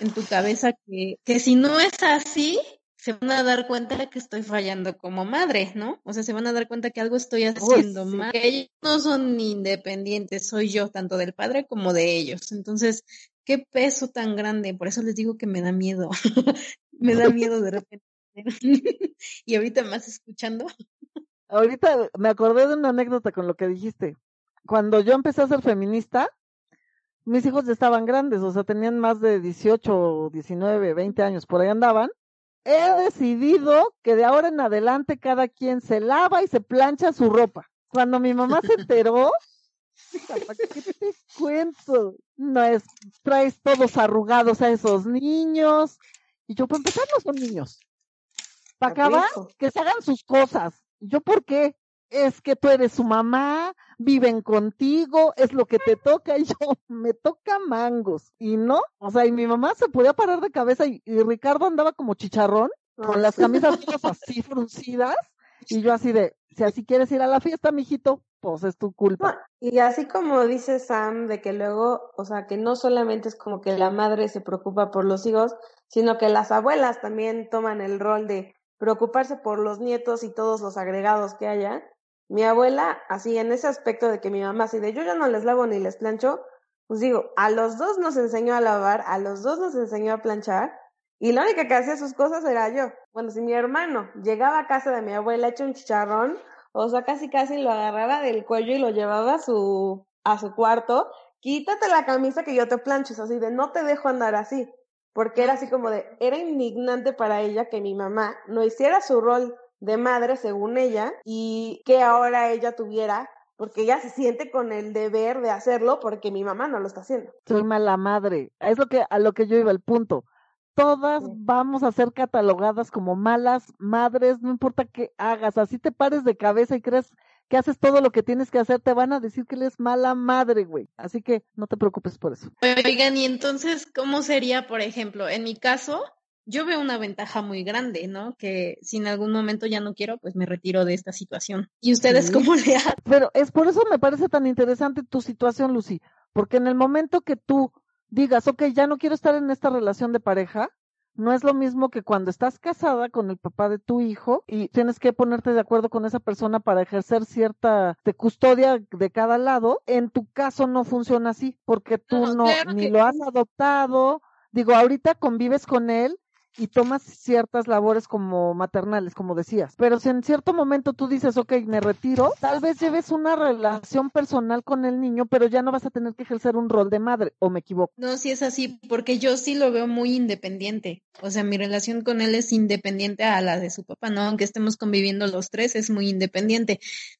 en tu cabeza, que, que si no es así, se van a dar cuenta que estoy fallando como madre, ¿no? O sea, se van a dar cuenta que algo estoy haciendo mal. Que ellos no son independientes, soy yo, tanto del padre como de ellos. Entonces, qué peso tan grande. Por eso les digo que me da miedo. [laughs] me da miedo de repente. [laughs] y ahorita más escuchando. ahorita me acordé de una anécdota con lo que dijiste. Cuando yo empecé a ser feminista, mis hijos ya estaban grandes, o sea, tenían más de 18, 19, 20 años, por ahí andaban. He decidido que de ahora en adelante cada quien se lava y se plancha su ropa. Cuando mi mamá se enteró, [laughs] ¿qué te cuento? No es, traes todos arrugados a esos niños. Y yo, para empezar, no son niños. Para acabar, que se hagan sus cosas. ¿Yo por qué? Es que tú eres su mamá, viven contigo, es lo que te toca. [laughs] Y yo, me toca mangos. Y no, o sea, y mi mamá se podía parar de cabeza y, Ricardo andaba como chicharrón, con las camisas [laughs] todas así fruncidas. Y yo así de, si así quieres ir a la fiesta, mijito, pues es tu culpa. y así como dice Sam, de que luego, o sea, que no solamente es como que la madre se preocupa por los hijos, sino que las abuelas también toman el rol de preocuparse por los nietos y todos los agregados que haya. Mi abuela, así en ese aspecto de que mi mamá, así de yo ya no les lavo ni les plancho, pues digo, a los dos nos enseñó a lavar, a los dos nos enseñó a planchar, y la única que hacía sus cosas era yo. Bueno, si mi hermano llegaba a casa de mi abuela hecho un chicharrón, o sea, casi casi lo agarraba del cuello y lo llevaba a su, a su cuarto, quítate la camisa que yo te plancho, así de no te dejo andar así porque era así como de, era indignante para ella que mi mamá no hiciera su rol de madre según ella y que ahora ella tuviera porque ella se siente con el deber de hacerlo porque mi mamá no lo está haciendo. Soy mala madre. Es lo que a lo que yo iba el punto. Todas vamos a ser catalogadas como malas madres, no importa qué hagas, así te pares de cabeza y crees que haces todo lo que tienes que hacer, te van a decir que eres mala madre, güey. Así que no te preocupes por eso. Oigan, y entonces, ¿cómo sería, por ejemplo, en mi caso? Yo veo una ventaja muy grande, ¿no? Que si en algún momento ya no quiero, pues me retiro de esta situación. ¿Y ustedes cómo le hacen? Pero es por eso me parece tan interesante tu situación, Lucy, porque en el momento que tú digas, ok, ya no quiero estar en esta relación de pareja, no es lo mismo que cuando estás casada con el papá de tu hijo y tienes que ponerte de acuerdo con esa persona para ejercer cierta de custodia de cada lado. En tu caso no funciona así porque tú no, ni lo has adoptado. Digo, ahorita convives con él y tomas ciertas labores como maternales, como decías. Pero si en cierto momento tú dices, ok, me retiro, tal vez lleves una relación personal con el niño, pero ya no vas a tener que ejercer un rol de madre, o me equivoco. No, sí es así, porque yo sí lo veo muy independiente. O sea, mi relación con él es independiente a la de su papá, ¿no? Aunque estemos conviviendo los tres, es muy independiente.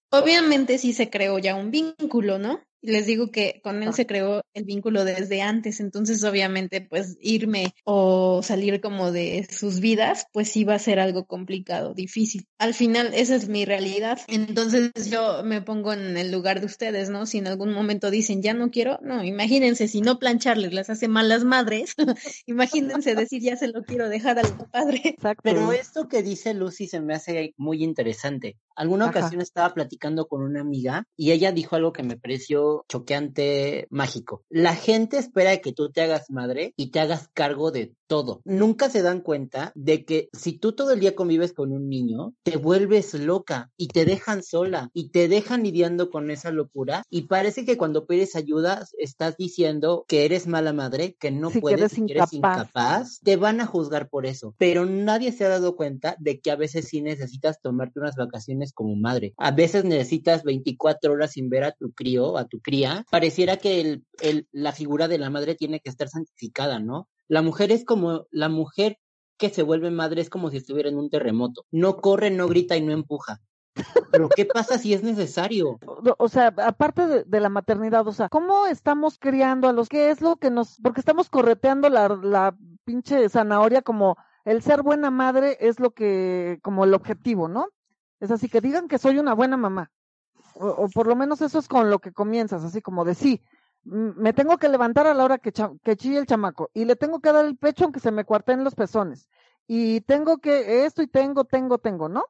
Obviamente sí se creó ya un vínculo, ¿no? Les digo que con él se creó el vínculo desde antes, entonces obviamente pues irme o salir como de sus vidas pues iba a ser algo complicado, difícil. Al final esa es mi realidad, entonces yo me pongo en el lugar de ustedes, ¿no? Si en algún momento dicen ya no quiero, no, imagínense si no plancharles las hace mal las madres, [laughs] imagínense decir ya se lo quiero dejar al padre. Exacto. Pero esto que dice Lucy se me hace muy interesante. Alguna ocasión estaba platicando con una amiga y ella dijo algo que me pareció choqueante, mágico. La gente espera que tú te hagas madre y te hagas cargo de todo. Nunca se dan cuenta de que si tú todo el día convives con un niño, te vuelves loca y te dejan sola y te dejan lidiando con esa locura y parece que cuando pides ayuda estás diciendo que eres mala madre, que no puedes, que eres incapaz, te van a juzgar por eso. Pero nadie se ha dado cuenta de que a veces sí necesitas tomarte unas vacaciones como madre. A veces necesitas 24 horas sin ver a tu crío, a tu cría, pareciera que el, el, la figura de la madre tiene que estar santificada, ¿no? La mujer es como la mujer que se vuelve madre es como si estuviera en un terremoto. No corre, no grita y no empuja. Pero ¿qué pasa si es necesario? O sea, aparte de, la maternidad, o sea, ¿cómo estamos criando a los? ¿Qué es lo que nos...? Porque estamos correteando la, la pinche zanahoria como el ser buena madre es lo que, como el objetivo, ¿no? Es así, que digan que soy una buena mamá o, por lo menos eso es con lo que comienzas, así como de sí, me tengo que levantar a la hora que, chille el chamaco y le tengo que dar el pecho aunque se me cuarten los pezones y tengo que esto y tengo, tengo, tengo, ¿no?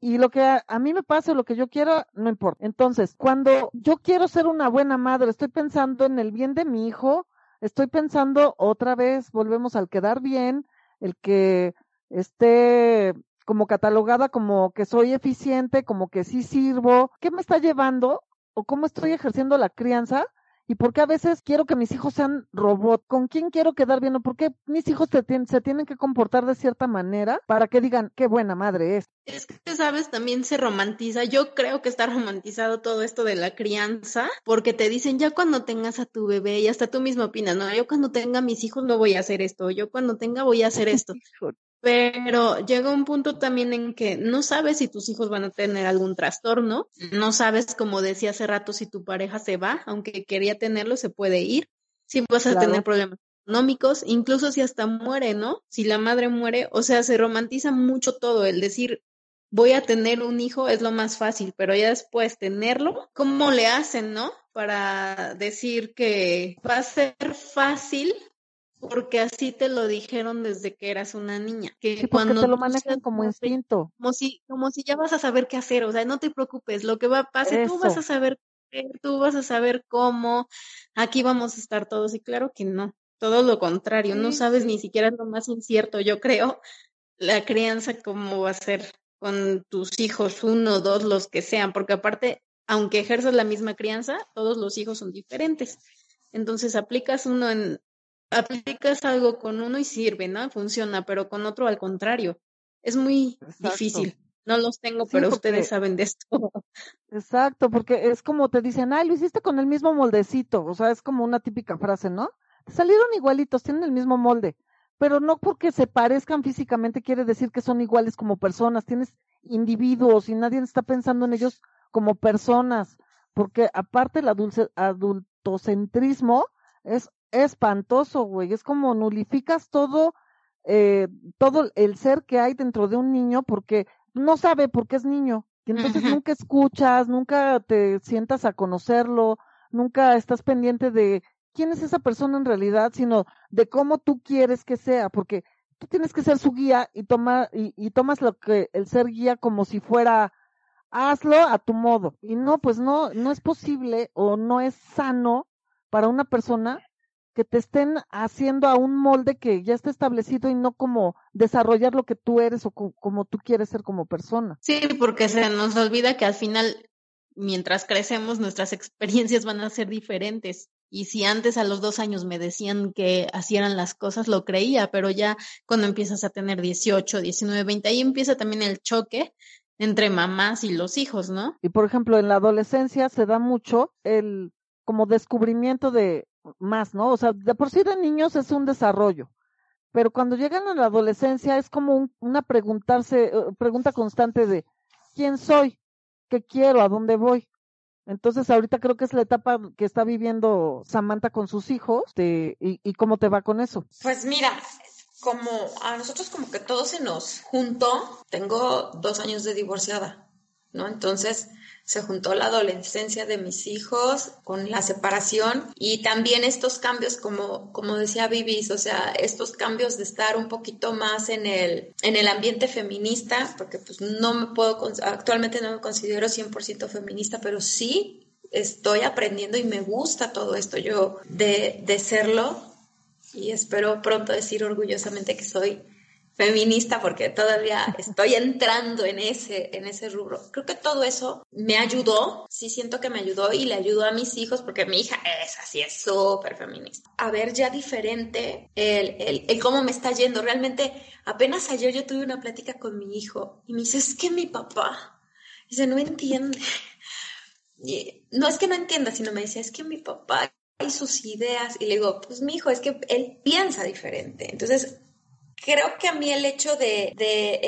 Y lo que a, a, mí me pase lo que yo quiera, no importa. Entonces, cuando yo quiero ser una buena madre, estoy pensando en el bien de mi hijo, estoy pensando otra vez, volvemos al quedar bien, el que esté como catalogada como que soy eficiente, como que sí sirvo, ¿qué me está llevando o cómo estoy ejerciendo la crianza? ¿Y por qué a veces quiero que mis hijos sean robot? ¿Con quién quiero quedar bien? ¿O por qué mis hijos se tienen que comportar de cierta manera para que digan qué buena madre es? Es que, sabes, también se romantiza. Yo creo que está romantizado todo esto de la crianza, porque te dicen ya cuando tengas a tu bebé y hasta tú mismo opinas, no, yo cuando tenga mis hijos no voy a hacer esto, yo cuando tenga voy a hacer esto. [laughs] Pero llega un punto también en que no sabes si tus hijos van a tener algún trastorno, no sabes, como decía hace rato, si tu pareja se va, aunque quería tenerlo, se puede ir, si vas a tener problemas económicos, incluso si hasta muere, ¿no? Si la madre muere, o sea, se romantiza mucho todo, el decir, voy a tener un hijo es lo más fácil, pero ya después tenerlo, ¿cómo le hacen, no? Para decir que va a ser fácil porque así te lo dijeron desde que eras una niña. Que sí, cuando te lo manejan como instinto. Como si, como si ya vas a saber qué hacer, o sea, no te preocupes, lo que va a pasar, tú vas a saber, tú vas a saber cómo, aquí vamos a estar todos, y claro que no, todo lo contrario, no sabes ni siquiera lo más incierto, yo creo, la crianza cómo va a ser con tus hijos, uno, dos, los que sean, porque aparte, aunque ejerzas la misma crianza, todos los hijos son diferentes. Entonces aplicas uno en, aplicas algo con uno y sirve, ¿no? Funciona, pero con otro al contrario. Es muy difícil. No los tengo, pero ustedes saben de esto. Exacto, porque es como te dicen, ay, lo hiciste con el mismo moldecito. O sea, es como una típica frase, ¿no? Salieron igualitos, tienen el mismo molde. Pero no porque se parezcan físicamente quiere decir que son iguales como personas. Tienes individuos y nadie está pensando en ellos como personas. Porque aparte el adultocentrismo es espantoso, güey. Es como nulificas todo, eh, todo el ser que hay dentro de un niño porque no sabe por qué es niño. Y entonces nunca escuchas, nunca te sientas a conocerlo, nunca estás pendiente de quién es esa persona en realidad, sino de cómo tú quieres que sea, porque tú tienes que ser su guía y, toma, y, y tomas lo que el ser guía como si fuera hazlo a tu modo. Y no, pues no, no es posible o no es sano para una persona que te estén haciendo a un molde que ya está establecido y no como desarrollar lo que tú eres o como tú quieres ser como persona. Sí, porque se nos olvida que al final, mientras crecemos, nuestras [laughs] experiencias van a ser diferentes. Y si antes a los dos años me decían que hacían las cosas, lo creía, pero ya cuando empiezas a tener 18, 19, 20, ahí empieza también el choque entre mamás y los hijos, ¿no? Y por ejemplo, en la adolescencia se da mucho el como descubrimiento de más, ¿no? O sea, de por sí de niños es un desarrollo, pero cuando llegan a la adolescencia es como una preguntarse, eh, pregunta constante de quién soy, qué quiero, a dónde voy. Entonces ahorita creo que es la etapa que está viviendo Samantha con sus hijos y, y cómo te va con eso. Pues mira, como a nosotros como que todo se nos juntó, tengo dos años de divorciada, ¿no? Entonces se juntó la adolescencia de mis hijos con la separación y también estos cambios, como, como decía Vivis, o sea, estos cambios de estar un poquito más en el, en el ambiente feminista, porque pues no puedo, actualmente no me considero 100% feminista, pero sí estoy aprendiendo y me gusta todo esto yo de, de serlo y espero pronto decir orgullosamente que soy feminista porque todavía estoy entrando en ese, en ese rubro. Creo que todo eso me ayudó, sí siento que me ayudó y le ayudó a mis hijos porque mi hija es así, es súper feminista. A ver ya diferente el, el, el, cómo me está yendo. Realmente apenas ayer yo tuve una plática con mi hijo y me dice, es que mi papá, dice, no entiende. Y no es que no entienda, sino me dice, es que mi papá y sus ideas. Y le digo, pues mi hijo, es que él piensa diferente. Entonces, creo que a mí el hecho de,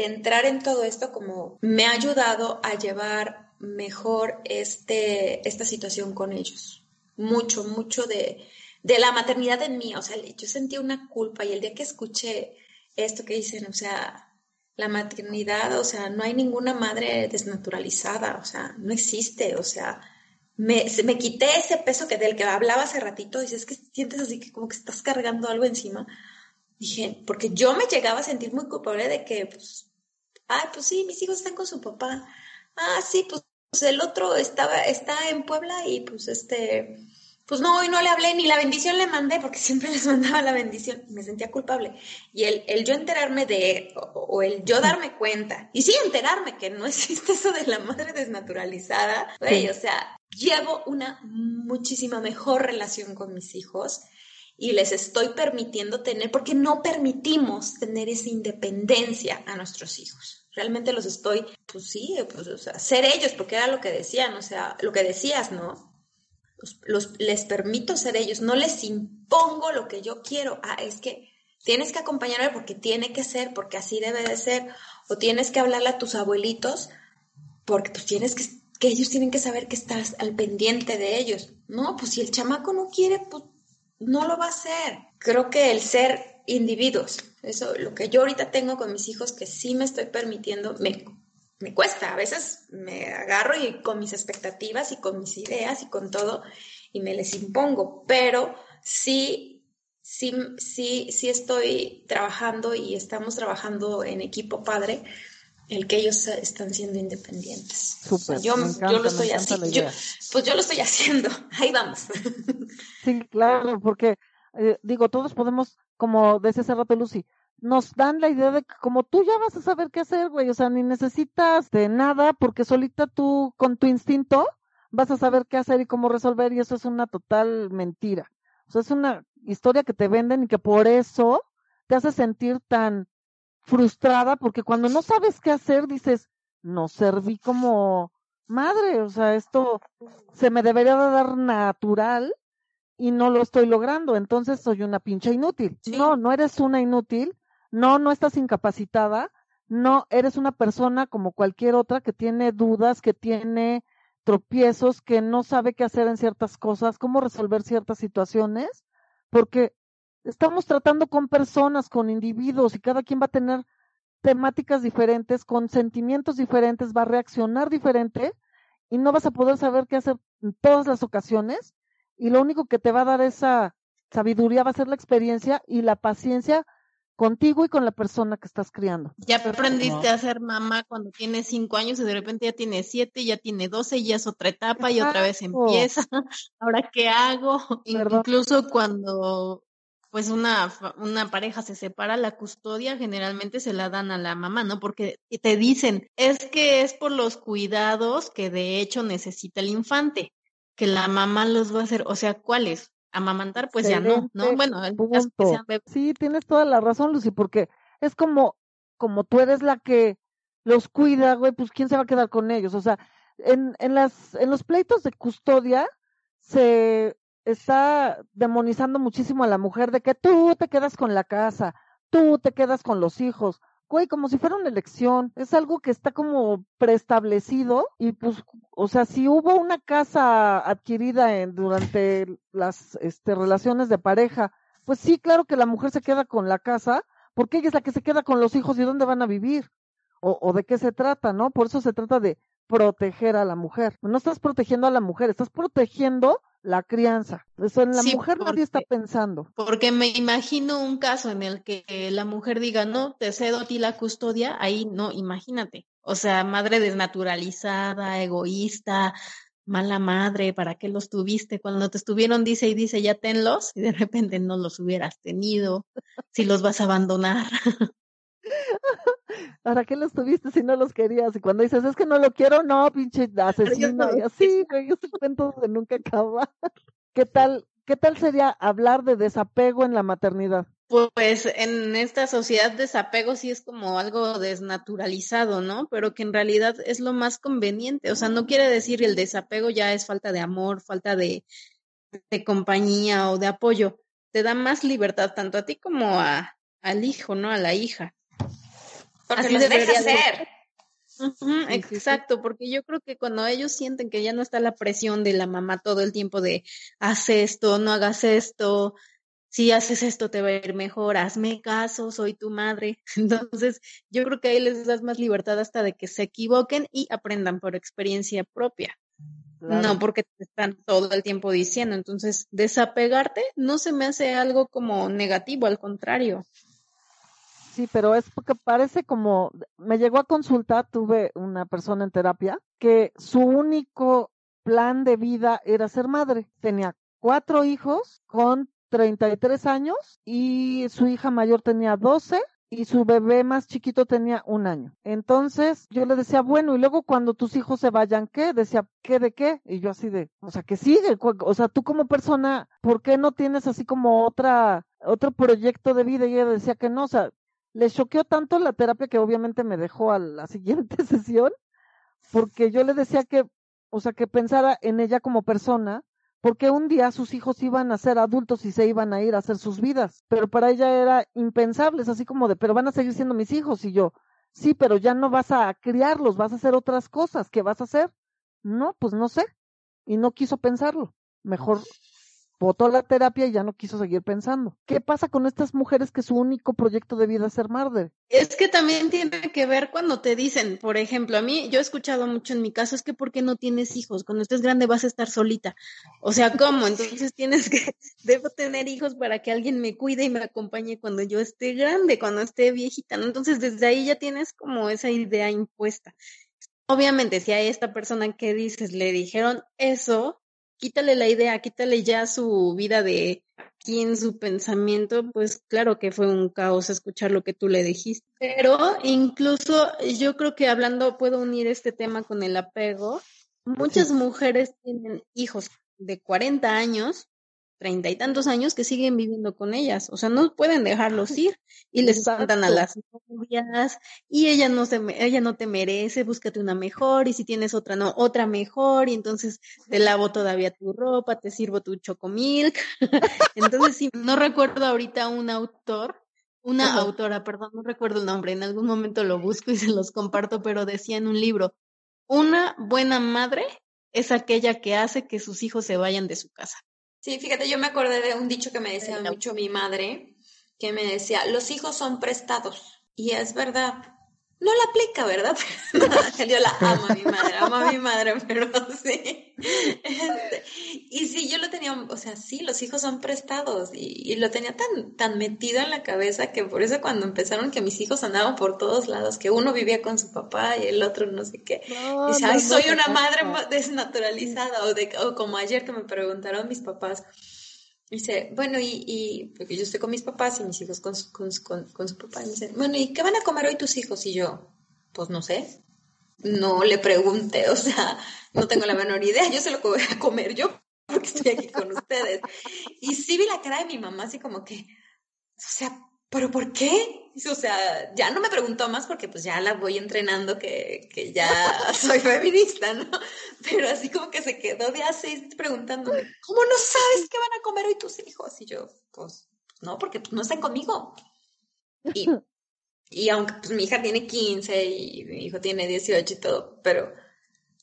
entrar en todo esto como me ha ayudado a llevar mejor este, esta situación con ellos. Mucho, mucho de, de la maternidad en mí. O sea, yo sentí una culpa y el día que escuché esto que dicen, o sea, la maternidad, o sea, no hay ninguna madre desnaturalizada, o sea, no existe, o sea, me, me quité ese peso que del que hablaba hace ratito, dices que sientes así que como que estás cargando algo encima. Dije, porque yo me llegaba a sentir muy culpable de que, pues, ay, pues sí, mis hijos están con su papá. Ah, sí, pues, el otro estaba, está en Puebla y pues este, pues no, hoy no le hablé ni la bendición le mandé porque [laughs] siempre les mandaba la bendición y me sentía culpable. Y el, el yo enterarme de, o, el yo darme cuenta, y sí enterarme que no [laughs] existe eso de la madre desnaturalizada, o sea, llevo una muchísima mejor relación con mis hijos y les estoy permitiendo tener, porque no permitimos tener esa independencia a nuestros hijos. Realmente los estoy, pues sí, pues, o sea, ser ellos, porque era lo que decían, o sea, lo que decías, ¿no? Los, les permito ser ellos, no les impongo lo que yo quiero. Ah, es que tienes que acompañarme porque tiene que ser, porque así debe de ser, o tienes que hablarle a tus abuelitos porque pues tienes que, que ellos tienen que saber que estás al pendiente de ellos. No, pues si el chamaco no quiere, pues no lo va a hacer. Creo que el ser individuos, eso, lo que yo ahorita tengo con mis hijos que sí me estoy permitiendo, me me cuesta, a veces me agarro y con mis expectativas y con mis ideas y con todo y me les impongo, pero sí, sí, sí, sí estoy trabajando y estamos trabajando en equipo padre el que ellos están siendo independientes. yo, lo estoy haciendo, pues yo lo estoy haciendo, [laughs] ahí vamos. Sí, claro, porque eh, digo, todos podemos, como decía hace rato Lucy, nos dan la idea de que como tú ya vas a saber qué hacer, güey, o sea, ni necesitas de nada porque solita tú con tu instinto vas a saber qué hacer y cómo resolver y eso es una total mentira. O sea, es una historia que te venden y que por eso te hace sentir tan frustrada porque cuando no sabes qué hacer dices, no serví como madre, o sea, esto se me debería de dar natural y no lo estoy logrando, entonces soy una pinche inútil. No, no eres una inútil, no, no estás incapacitada, no, eres una persona como cualquier otra que tiene dudas, que tiene tropiezos, que no sabe qué hacer en ciertas cosas, cómo resolver ciertas situaciones, porque estamos tratando con personas, con individuos y cada quien va a tener temáticas diferentes, con sentimientos diferentes, va a reaccionar diferente y no vas a poder saber qué hacer en todas las ocasiones y lo único que te va a dar esa sabiduría va a ser la experiencia y la paciencia contigo y con la persona que estás criando. Ya aprendiste a ser mamá cuando tienes cinco años y de repente ya tienes siete, ya tiene doce y ya es otra etapa y otra vez empieza. [laughs] Ahora, ¿qué hago? Incluso cuando pues una, una pareja se separa, la custodia generalmente se la dan a la mamá, ¿no? Porque te dicen, es que es por los cuidados que de hecho necesita el infante, que la mamá los va a hacer, o sea, ¿cuáles? amamantar, pues ya no, ¿no? Bueno, el Sí, tienes toda la razón, Lucy, porque es como, como tú eres la que los cuida, güey, pues quién se va a quedar con ellos. O sea, en, en las, en los pleitos de custodia se está demonizando muchísimo a la mujer de que tú te quedas con la casa, tú te quedas con los hijos güey, como si fuera una elección, es algo que está como preestablecido y pues, o sea, si hubo una casa adquirida en, durante las este, relaciones de pareja, pues sí, claro que la mujer se queda con la casa, porque ella es la que se queda con los hijos y dónde van a vivir, o, o de qué se trata, ¿no? Por eso se trata de proteger a la mujer. No estás protegiendo a la mujer, estás protegiendo la crianza. Eso en la mujer nadie está pensando. Porque me imagino un caso en el que la mujer diga, no, te cedo a ti la custodia, ahí no, imagínate. O sea, madre desnaturalizada, egoísta, mala madre, ¿para qué los tuviste? Cuando te estuvieron, dice y dice, ya tenlos, y de repente no los hubieras tenido, si los vas a abandonar. [laughs] [laughs] ¿Para qué los tuviste si no los querías? Y cuando dices, es que no lo quiero, no, pinche asesino. Y así, güey, ese cuento de nunca acaba. [laughs] ¿Qué tal, qué tal sería hablar de desapego en la maternidad? Pues en esta sociedad desapego sí es como algo desnaturalizado, ¿no? Pero que en realidad es lo más conveniente. O sea, no quiere decir el desapego ya es falta de amor, falta de, de compañía o de apoyo. Te da más libertad tanto a ti como a, al hijo, ¿no? A la hija. Porque Así los deja ser. exacto, porque yo creo que cuando ellos sienten que ya no está la presión de la mamá todo el tiempo de haz esto, no hagas esto, si haces esto te va a ir mejor, hazme caso, soy tu madre. [laughs] Entonces, yo creo que ahí les das más libertad hasta de que se equivoquen y aprendan por experiencia propia. No porque te están todo el tiempo diciendo. Entonces, desapegarte no se me hace algo como negativo, al contrario. Sí, pero es porque parece como, me llegó a consultar, tuve una persona en terapia, que su único plan de vida era ser madre. Tenía cuatro hijos con 33 años y su hija mayor tenía 12 y su bebé más chiquito tenía un año. Entonces yo le decía, bueno, y luego cuando tus hijos se vayan, ¿qué? Decía, ¿qué de qué? Y yo así de, o sea, que sigue, o sea, tú como persona, ¿por qué no tienes así como otra, otro proyecto de vida? Y ella decía que no, o sea, le choqueó tanto la terapia que obviamente me dejó a la [laughs] siguiente sesión, porque yo le decía que, o sea, que pensara en ella como persona, porque un día sus hijos iban a ser adultos y se iban a ir a hacer sus vidas, pero para ella era impensable, es así como de, pero van a seguir siendo mis hijos y yo, sí, pero ya no vas a criarlos, vas a hacer otras cosas, ¿qué vas a hacer? No, pues no sé, y no quiso pensarlo, mejor votó la terapia y ya no quiso seguir pensando. ¿Qué pasa con estas mujeres que su único proyecto de vida es ser madre? Es que también tiene que ver cuando te dicen, por ejemplo, a mí, yo he escuchado mucho en mi caso, es que ¿por qué no tienes hijos? Cuando estés grande vas a estar solita. O sea, ¿cómo? Entonces [laughs] tienes que, debo tener hijos para que alguien me cuide y me acompañe cuando yo esté grande, cuando esté viejita. Entonces desde ahí ya tienes como esa idea impuesta. Obviamente, si a esta persona que dices le dijeron eso, quítale la idea, quítale ya su vida de aquí en su pensamiento, pues claro que fue un caos escuchar lo que tú le dijiste. Pero incluso yo creo que hablando, puedo unir este tema con el apego. Muchas mujeres tienen hijos de 40 años treinta y tantos años que siguen viviendo con ellas, o sea, no pueden dejarlos ir y les espantan a las novias y ella no se ella no te merece, búscate una mejor y si tienes otra no, otra mejor y entonces te lavo todavía tu ropa, te sirvo tu chocomilk. [laughs] entonces sí, no recuerdo ahorita un autor una autora, perdón, no recuerdo el nombre, en algún momento lo busco y se los comparto, pero decía en un libro, una buena madre es aquella que hace que sus hijos se vayan de su casa. Sí, fíjate, yo me acordé de un dicho que me decía mucho mi madre, que me decía, los hijos son prestados. Y es verdad, no la aplica, ¿verdad? [laughs] yo la amo a mi madre, amo a mi madre, [laughs] pero sí. Este, y sí, yo lo tenía, o sea, sí, los hijos son prestados y, lo tenía tan, tan metido en la cabeza que por eso cuando empezaron que mis hijos andaban por todos lados, que uno vivía con su papá y el otro no sé qué. y soy una madre [laughs] desnaturalizada o, de, o como ayer que me preguntaron mis papás. Dice, bueno, y, y, porque yo estoy con mis papás y mis hijos con su, con, con, su papá. Y me dice, bueno, ¿y qué van a comer hoy tus hijos? Y yo, pues no sé. No le pregunté, o sea, no tengo la menor idea. Yo sé lo voy a comer yo porque estoy aquí con ustedes. Y sí vi la cara de mi mamá así como que, o sea, ¿pero por qué? O sea, ya no me preguntó más porque pues ya la voy entrenando que, que ya [laughs] soy feminista, ¿no? Pero así como que se quedó de hace preguntándome, ¿cómo no sabes qué van a comer hoy tus hijos? Y yo, pues, no, porque pues, no están conmigo. Y, y aunque pues, mi hija tiene 15 y mi hijo tiene 18 y todo, pero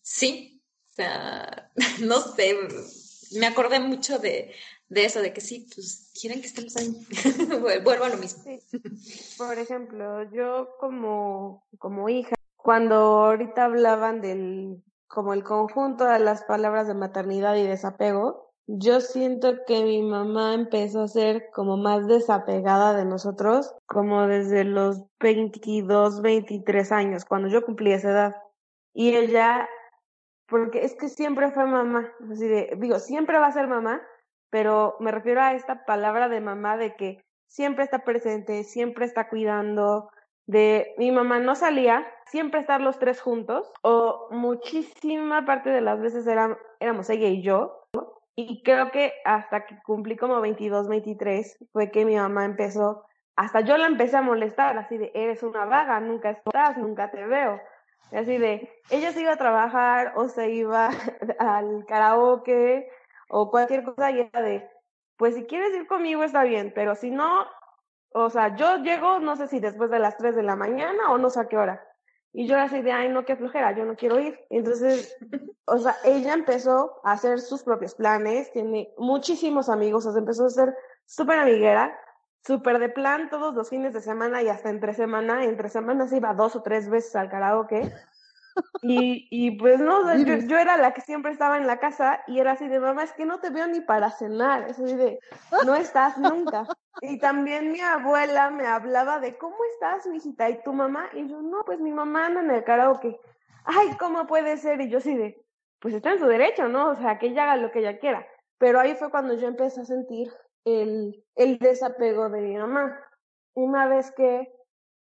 sí, o sea, [laughs] no sé, me acordé mucho de, de eso, de que sí, pues quieren que estemos ahí. [laughs] Vuelvo a lo mismo. Por ejemplo, yo como, como hija, cuando ahorita hablaban del, como el conjunto de las palabras de maternidad y desapego, yo siento que mi mamá empezó a ser como más desapegada de nosotros, como desde los 22, 23 años, cuando yo cumplí esa edad. Y ella, porque es que siempre fue mamá, digo, siempre va a ser mamá, pero me refiero a esta palabra de mamá de que siempre está presente, siempre está cuidando, de mi mamá no salía, siempre estar los tres juntos, o muchísima parte de las veces éramos ella y yo, y creo que hasta que cumplí como 22, 23, fue que mi mamá empezó, hasta yo la empecé a molestar, así de, eres una vaga, nunca estás, nunca te veo. así de, ella se iba a trabajar o se iba [laughs] al karaoke o cualquier cosa y era de, pues si quieres ir conmigo está bien, pero si no, o sea, yo llego, no sé si después de las 3 de la mañana o no sé a qué hora. Y yo así de, ay, no, qué flojera, yo no quiero ir. Entonces, o sea, ella empezó a hacer sus propios planes, tiene muchísimos amigos, o sea, empezó a ser súper amiguera, súper de plan todos los fines de semana y hasta entre semana, entre semanas iba dos o tres veces al karaoke. Y, y pues no, yo, yo, era la que siempre estaba en la casa y era así de, mamá, es que no te veo ni para cenar, es así de, no estás nunca. Y también mi abuela me hablaba de, ¿cómo estás, hijita? ¿Y tu mamá? Y yo, no, pues mi mamá anda en el karaoke. Ay, ¿cómo puede ser? Y yo así de, pues está en su derecho, ¿no? O sea, que ella haga lo que ella quiera. pero ahí fue cuando yo empecé a sentir el, el desapego de mi mamá. Una vez que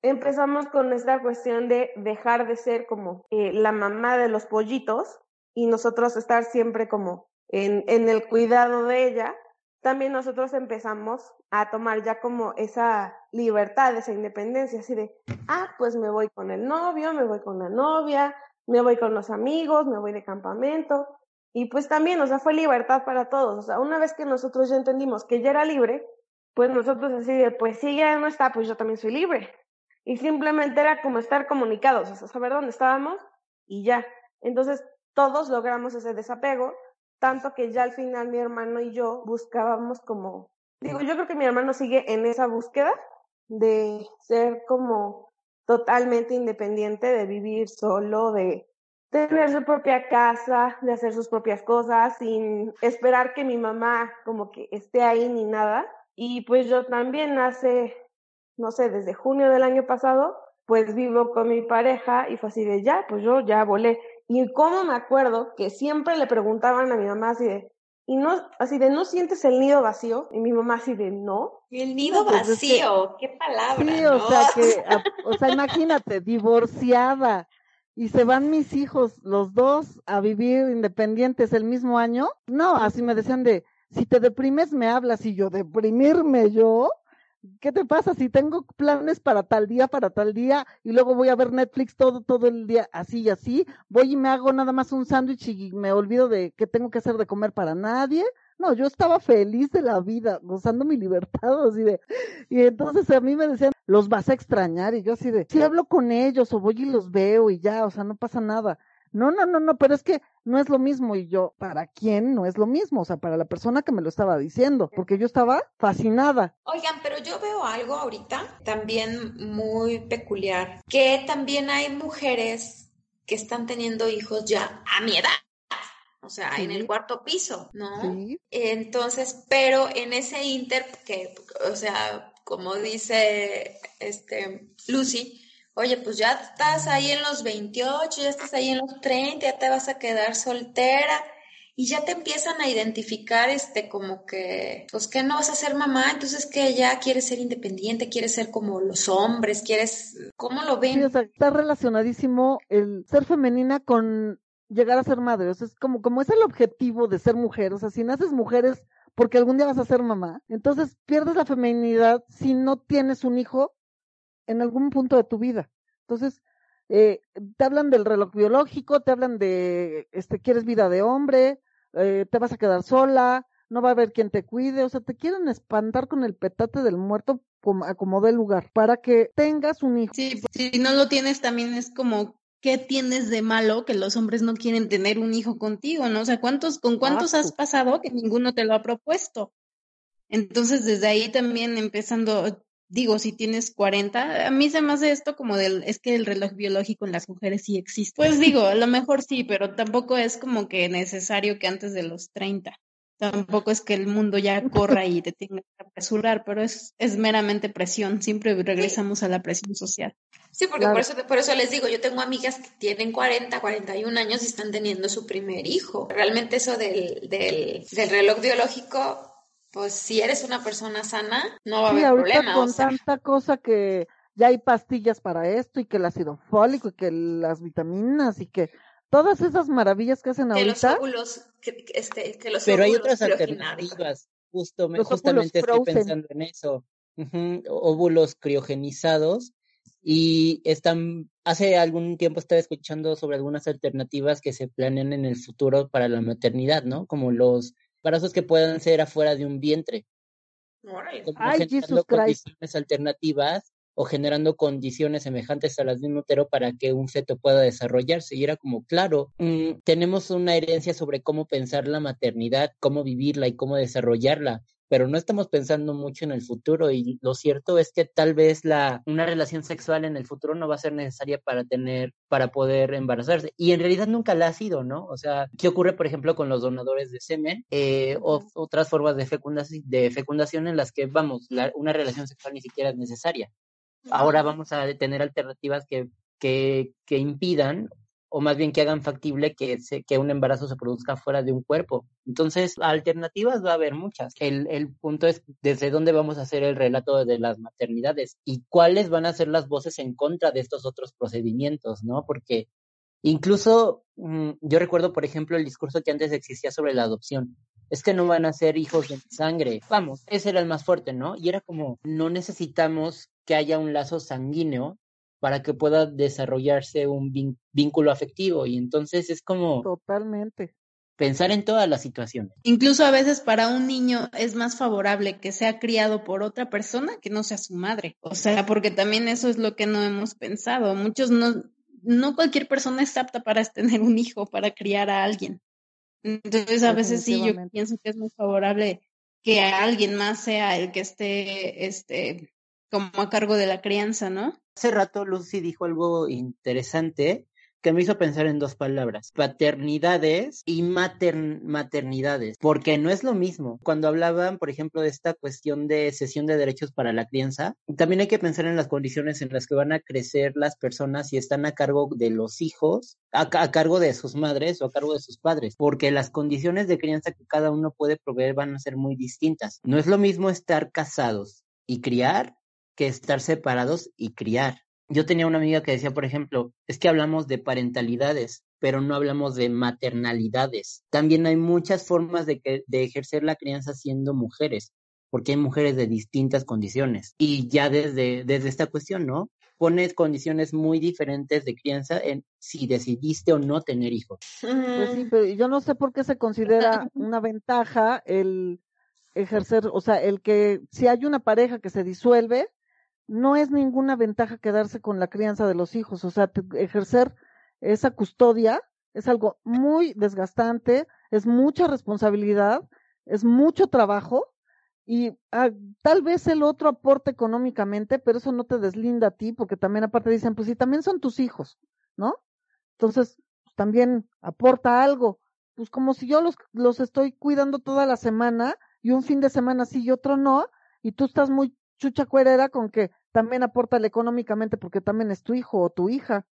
empezamos con esta cuestión de dejar de ser como eh, la mamá de los pollitos y nosotros estar siempre como en, en el cuidado de ella, también nosotros empezamos a tomar ya como esa libertad, esa independencia, así de, ah, pues me voy con el novio, me voy con la novia, me voy con los amigos, me voy de campamento. Y pues también, o sea, fue libertad para todos. O sea, una vez que nosotros ya entendimos que ya era libre, pues nosotros así de, pues si ya no está, pues yo también soy libre. Y simplemente era como estar comunicados, o sea, saber dónde estábamos y ya. Entonces, todos logramos ese desapego, tanto que ya al final mi hermano y yo buscábamos como, digo, yo creo que mi hermano sigue en esa búsqueda de ser como totalmente independiente, de vivir solo, de tener su propia casa, de hacer sus propias cosas, sin esperar que mi mamá como que esté ahí ni nada. Y pues yo también hace, no sé, desde junio del año pasado, pues vivo con mi pareja y fue así de ya, pues yo ya volé. Y cómo me acuerdo que siempre le preguntaban a mi mamá así de, y no, así de, ¿no sientes el nido vacío? Y mi mamá así de, no. El nido vacío, qué palabra. Sí, o sea que, o sea, imagínate, divorciada, y se van mis hijos, los dos, a vivir independientes el mismo año. No, así me decían de, si te deprimes me hablas y yo, deprimirme yo. ¿Qué te pasa si tengo planes para tal día, para tal día y luego voy a ver Netflix todo todo el día así y así? Voy y me hago nada más un sándwich y me olvido de que tengo que hacer de comer para nadie. No, yo estaba feliz de la vida, gozando mi libertad, así de. Y entonces a mí me decían, los vas a extrañar, y yo así de, si hablo con ellos o voy y los veo y ya, o sea, no pasa nada. No, no, no, no, pero es que no es lo mismo. Y yo, ¿para quién no es lo mismo? O sea, para la persona que me lo estaba diciendo, porque yo estaba fascinada. Oigan, pero yo veo algo ahorita también muy peculiar, que también hay mujeres que están teniendo hijos ya a mi edad. O sea, en el cuarto piso, ¿no? Sí. Entonces, pero en ese inter, que, o sea, como dice este Lucy, oye, pues ya estás ahí en los 28, ya estás ahí en los 30, ya te vas a quedar soltera y ya te empiezan a identificar este como que pues que no vas a ser mamá, entonces que ya quieres ser independiente, quieres ser como los hombres, quieres ¿cómo lo ven? Está relacionadísimo el ser femenina con llegar a ser madre, o sea, es como como es el objetivo de ser mujer, o sea, si naces mujeres porque algún día vas a ser mamá, entonces pierdes la feminidad si no tienes un hijo en algún punto de tu vida. Entonces, eh, te hablan del reloj biológico, te hablan de, este, quieres vida de hombre, eh, te vas a quedar sola, no va a haber quien te cuide, o sea, te quieren espantar con el petate del muerto como, como del lugar, para que tengas un hijo. Sí, pues, si no lo tienes también es como, ¿qué tienes de malo que los hombres no quieren tener un hijo contigo, no? O sea, ¿cuántos, con cuántos has pasado que ninguno te lo ha propuesto? Entonces, desde ahí también empezando, digo, si tienes 40, a mí se me hace esto como del, es que el reloj biológico en las mujeres sí existe. Pues digo, a lo mejor sí, pero tampoco es como que necesario que antes de los 30. Tampoco es que el mundo ya corra y te tenga que apresurar, pero es, es meramente presión. Siempre regresamos a la presión social. Sí, porque por, eso, por eso les digo, yo tengo amigas que tienen 40, 41 años y están teniendo su primer hijo. Realmente eso del, del, del reloj biológico pues si eres una persona sana, no va a haber problema. Con tanta cosa que ya hay pastillas para esto y que el ácido fólico y que las vitaminas y que todas esas maravillas que hacen que ahorita. Los óvulos, que, este, que los Pero hay óvulos otras alternativas. Justo, justamente estoy pensando en eso. Óvulos criogenizados y están hace algún tiempo estaba escuchando sobre algunas alternativas que se planean en el futuro para la maternidad, ¿no? Como los embarazos que puedan ser afuera de un vientre. Ay, generando condiciones alternativas o generando condiciones semejantes a las de un útero para que un feto pueda desarrollarse. Y era como, claro, mm, tenemos una herencia sobre cómo pensar la maternidad, cómo vivirla y cómo desarrollarla pero no estamos pensando mucho en el futuro y lo cierto es que tal vez la una relación sexual en el futuro no va a ser necesaria para tener para poder embarazarse y en realidad nunca la ha sido, ¿no? O sea, ¿qué ocurre por ejemplo con los donadores de semen eh, o otras formas de fecundación, de fecundación en las que vamos, una relación sexual ni siquiera es necesaria? Ahora vamos a tener alternativas que que, que impidan o más bien que hagan factible que, se, que un embarazo se produzca fuera de un cuerpo. Entonces, alternativas va a haber muchas. El, el punto es desde dónde vamos a hacer el relato de las maternidades y cuáles van a ser las voces en contra de estos otros procedimientos, ¿no? Porque incluso mm, yo recuerdo, por ejemplo, el discurso que antes existía sobre la adopción. Es que no van a ser hijos de sangre. Vamos, ese era el más fuerte, ¿no? Y era como, no necesitamos que haya un lazo sanguíneo para que pueda desarrollarse un vínculo afectivo. Y entonces es como... Totalmente. Pensar en todas las situaciones. Incluso a veces para un niño es más favorable que sea criado por otra persona que no sea su madre. O sea, porque también eso es lo que no hemos pensado. Muchos no, no cualquier persona es apta para [laughs] tener un hijo, para criar a alguien. Entonces a veces sí, yo pienso que es muy favorable que alguien más sea el que esté, este, como a cargo de la crianza, ¿no? Hace rato Lucy dijo algo interesante que me hizo pensar en dos palabras, paternidades y maternidades, porque no es lo mismo. Cuando hablaban, por ejemplo, de esta cuestión de cesión de derechos para la crianza, también hay que pensar en las condiciones en las que van a crecer las personas y están a cargo de los hijos, a, a cargo de sus madres o a cargo de sus padres, porque las condiciones de crianza que cada uno puede proveer van a ser muy distintas. No es lo mismo estar casados y criar que estar separados y criar. Yo tenía una amiga que decía, por ejemplo, es que hablamos de parentalidades, pero no hablamos de maternalidades. También hay muchas formas de, que, de ejercer la crianza siendo mujeres, porque hay mujeres de distintas condiciones. Y ya desde, desde esta cuestión, ¿no? Pones condiciones muy diferentes de crianza en si decidiste o no tener hijos. Pues sí, pero yo no sé por qué se considera [laughs] una ventaja el ejercer, o sea, el que si hay una pareja que se disuelve, no es ninguna ventaja quedarse con la crianza de los hijos, o sea, ejercer esa custodia es algo muy desgastante, es mucha responsabilidad, es mucho trabajo y ah, tal vez el otro aporte económicamente, pero eso no te deslinda a ti, porque también aparte dicen, pues sí, también son tus hijos, ¿no? Entonces, pues, también aporta algo, pues como si yo los, los estoy cuidando toda la semana y un fin de semana sí y otro no, y tú estás muy chucha cuerera con que también aporta económicamente porque también es tu hijo o tu hija.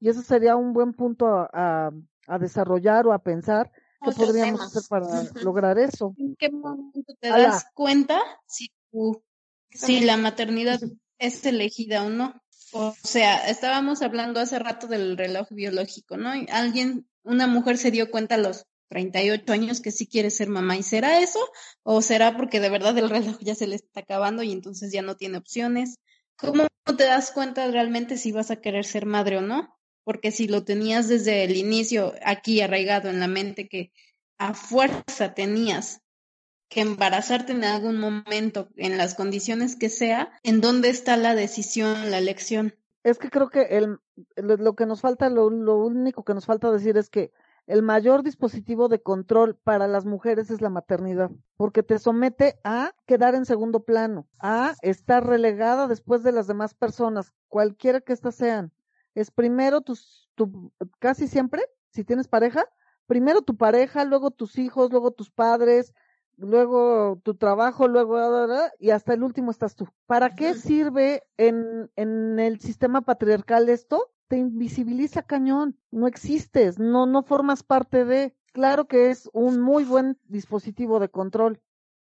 Y eso sería un buen punto a, a, desarrollar o a pensar qué podríamos hacer para [laughs] lograr eso. ¿En qué momento te das cuenta si, si la maternidad es elegida o no? O sea, estábamos hablando hace rato del reloj biológico, ¿no? Alguien, una mujer se dio cuenta a los 38 años que sí quiere ser mamá. ¿Y será eso? ¿O será porque de verdad el reloj ya se le está acabando y entonces ya no tiene opciones? ¿Cómo te das cuenta realmente si vas a querer ser madre o no? Porque si lo tenías desde el inicio aquí arraigado en la mente que a fuerza tenías que embarazarte en algún momento, en las condiciones que sea, ¿en dónde está la decisión, la elección? Es que creo que el, lo, que nos falta, lo, lo único que nos falta decir es que el mayor dispositivo de control para las mujeres es la maternidad, porque te somete a quedar en segundo plano, a estar relegada después de las demás personas, cualquiera que éstas sean. Es primero tus, tu, casi siempre, si tienes pareja, primero tu pareja, luego tus hijos, luego tus padres, luego tu trabajo, luego y hasta el último estás tú. ¿Para qué sirve en, en el sistema patriarcal esto? Te invisibiliza cañón, no existes, no, no formas parte de. Claro que es un muy buen dispositivo de control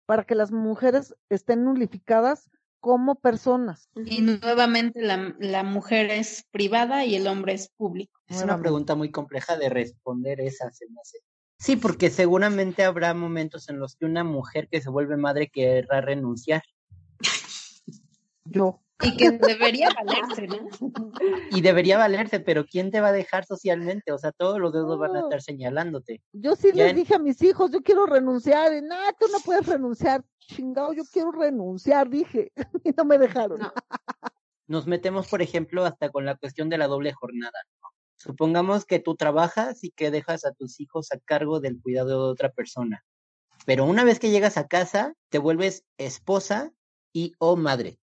para que las mujeres estén nulificadas como personas. Y nuevamente la, la mujer es privada y el hombre es público. Es una pregunta muy compleja de responder esa, se me hace. Sí, porque seguramente habrá momentos en los que una mujer que se vuelve madre querrá renunciar. Yo. Y que debería valerse, ¿no? Y debería valerse, pero ¿quién te va a dejar socialmente? O sea, todos los dedos van a estar señalándote. Yo sí les dije a mis hijos, yo quiero renunciar. Y no, tú no puedes renunciar. Chingado, yo quiero renunciar, dije. [laughs] Y no me dejaron. Nos metemos, por ejemplo, hasta con la cuestión de la doble jornada. Supongamos que tú trabajas y que dejas a tus hijos a cargo del cuidado de otra persona. Pero una vez que llegas a casa, te vuelves esposa y o madre.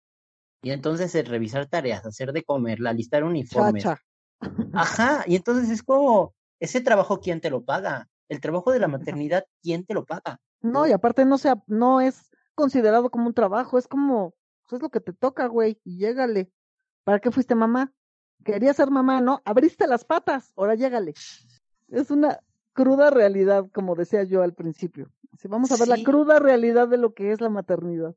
Y entonces el revisar tareas, hacer de comer, la listar uniformes. Ajá, y entonces es como, ese trabajo, ¿quién te lo paga? El trabajo de la maternidad, ¿quién te lo paga? No, y aparte no sea, no es considerado como un trabajo, es como, pues es lo que te toca, güey, y llégale. ¿Para qué fuiste mamá? quería ser mamá, ¿no? Abriste las patas, ahora llégale. Es una cruda realidad, como decía yo al principio. Si vamos a ver la cruda realidad de lo que es la maternidad.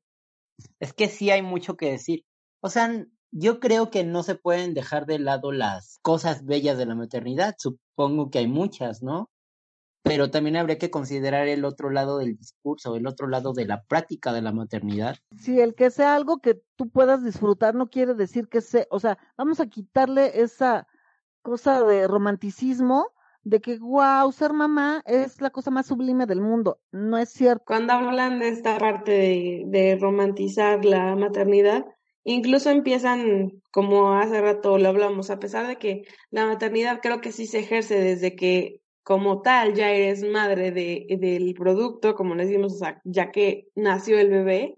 Es que sí hay mucho que decir. O sea, yo creo que no se pueden dejar de lado las cosas bellas de la maternidad. Supongo que hay muchas, ¿no? Pero también habría que considerar el otro lado del discurso, el otro lado de la práctica de la maternidad. Sí, el que sea algo que tú puedas disfrutar no quiere decir que sea, o sea, vamos a quitarle esa cosa de romanticismo de que, wow, ser mamá es la cosa más sublime del mundo. No es cierto. Cuando hablan de esta parte de, de romantizar la maternidad, incluso empiezan, como hace rato lo hablamos, a pesar de que la maternidad creo que sí se ejerce desde que como tal ya eres madre de, del producto, como le decimos, o sea, ya que nació el bebé,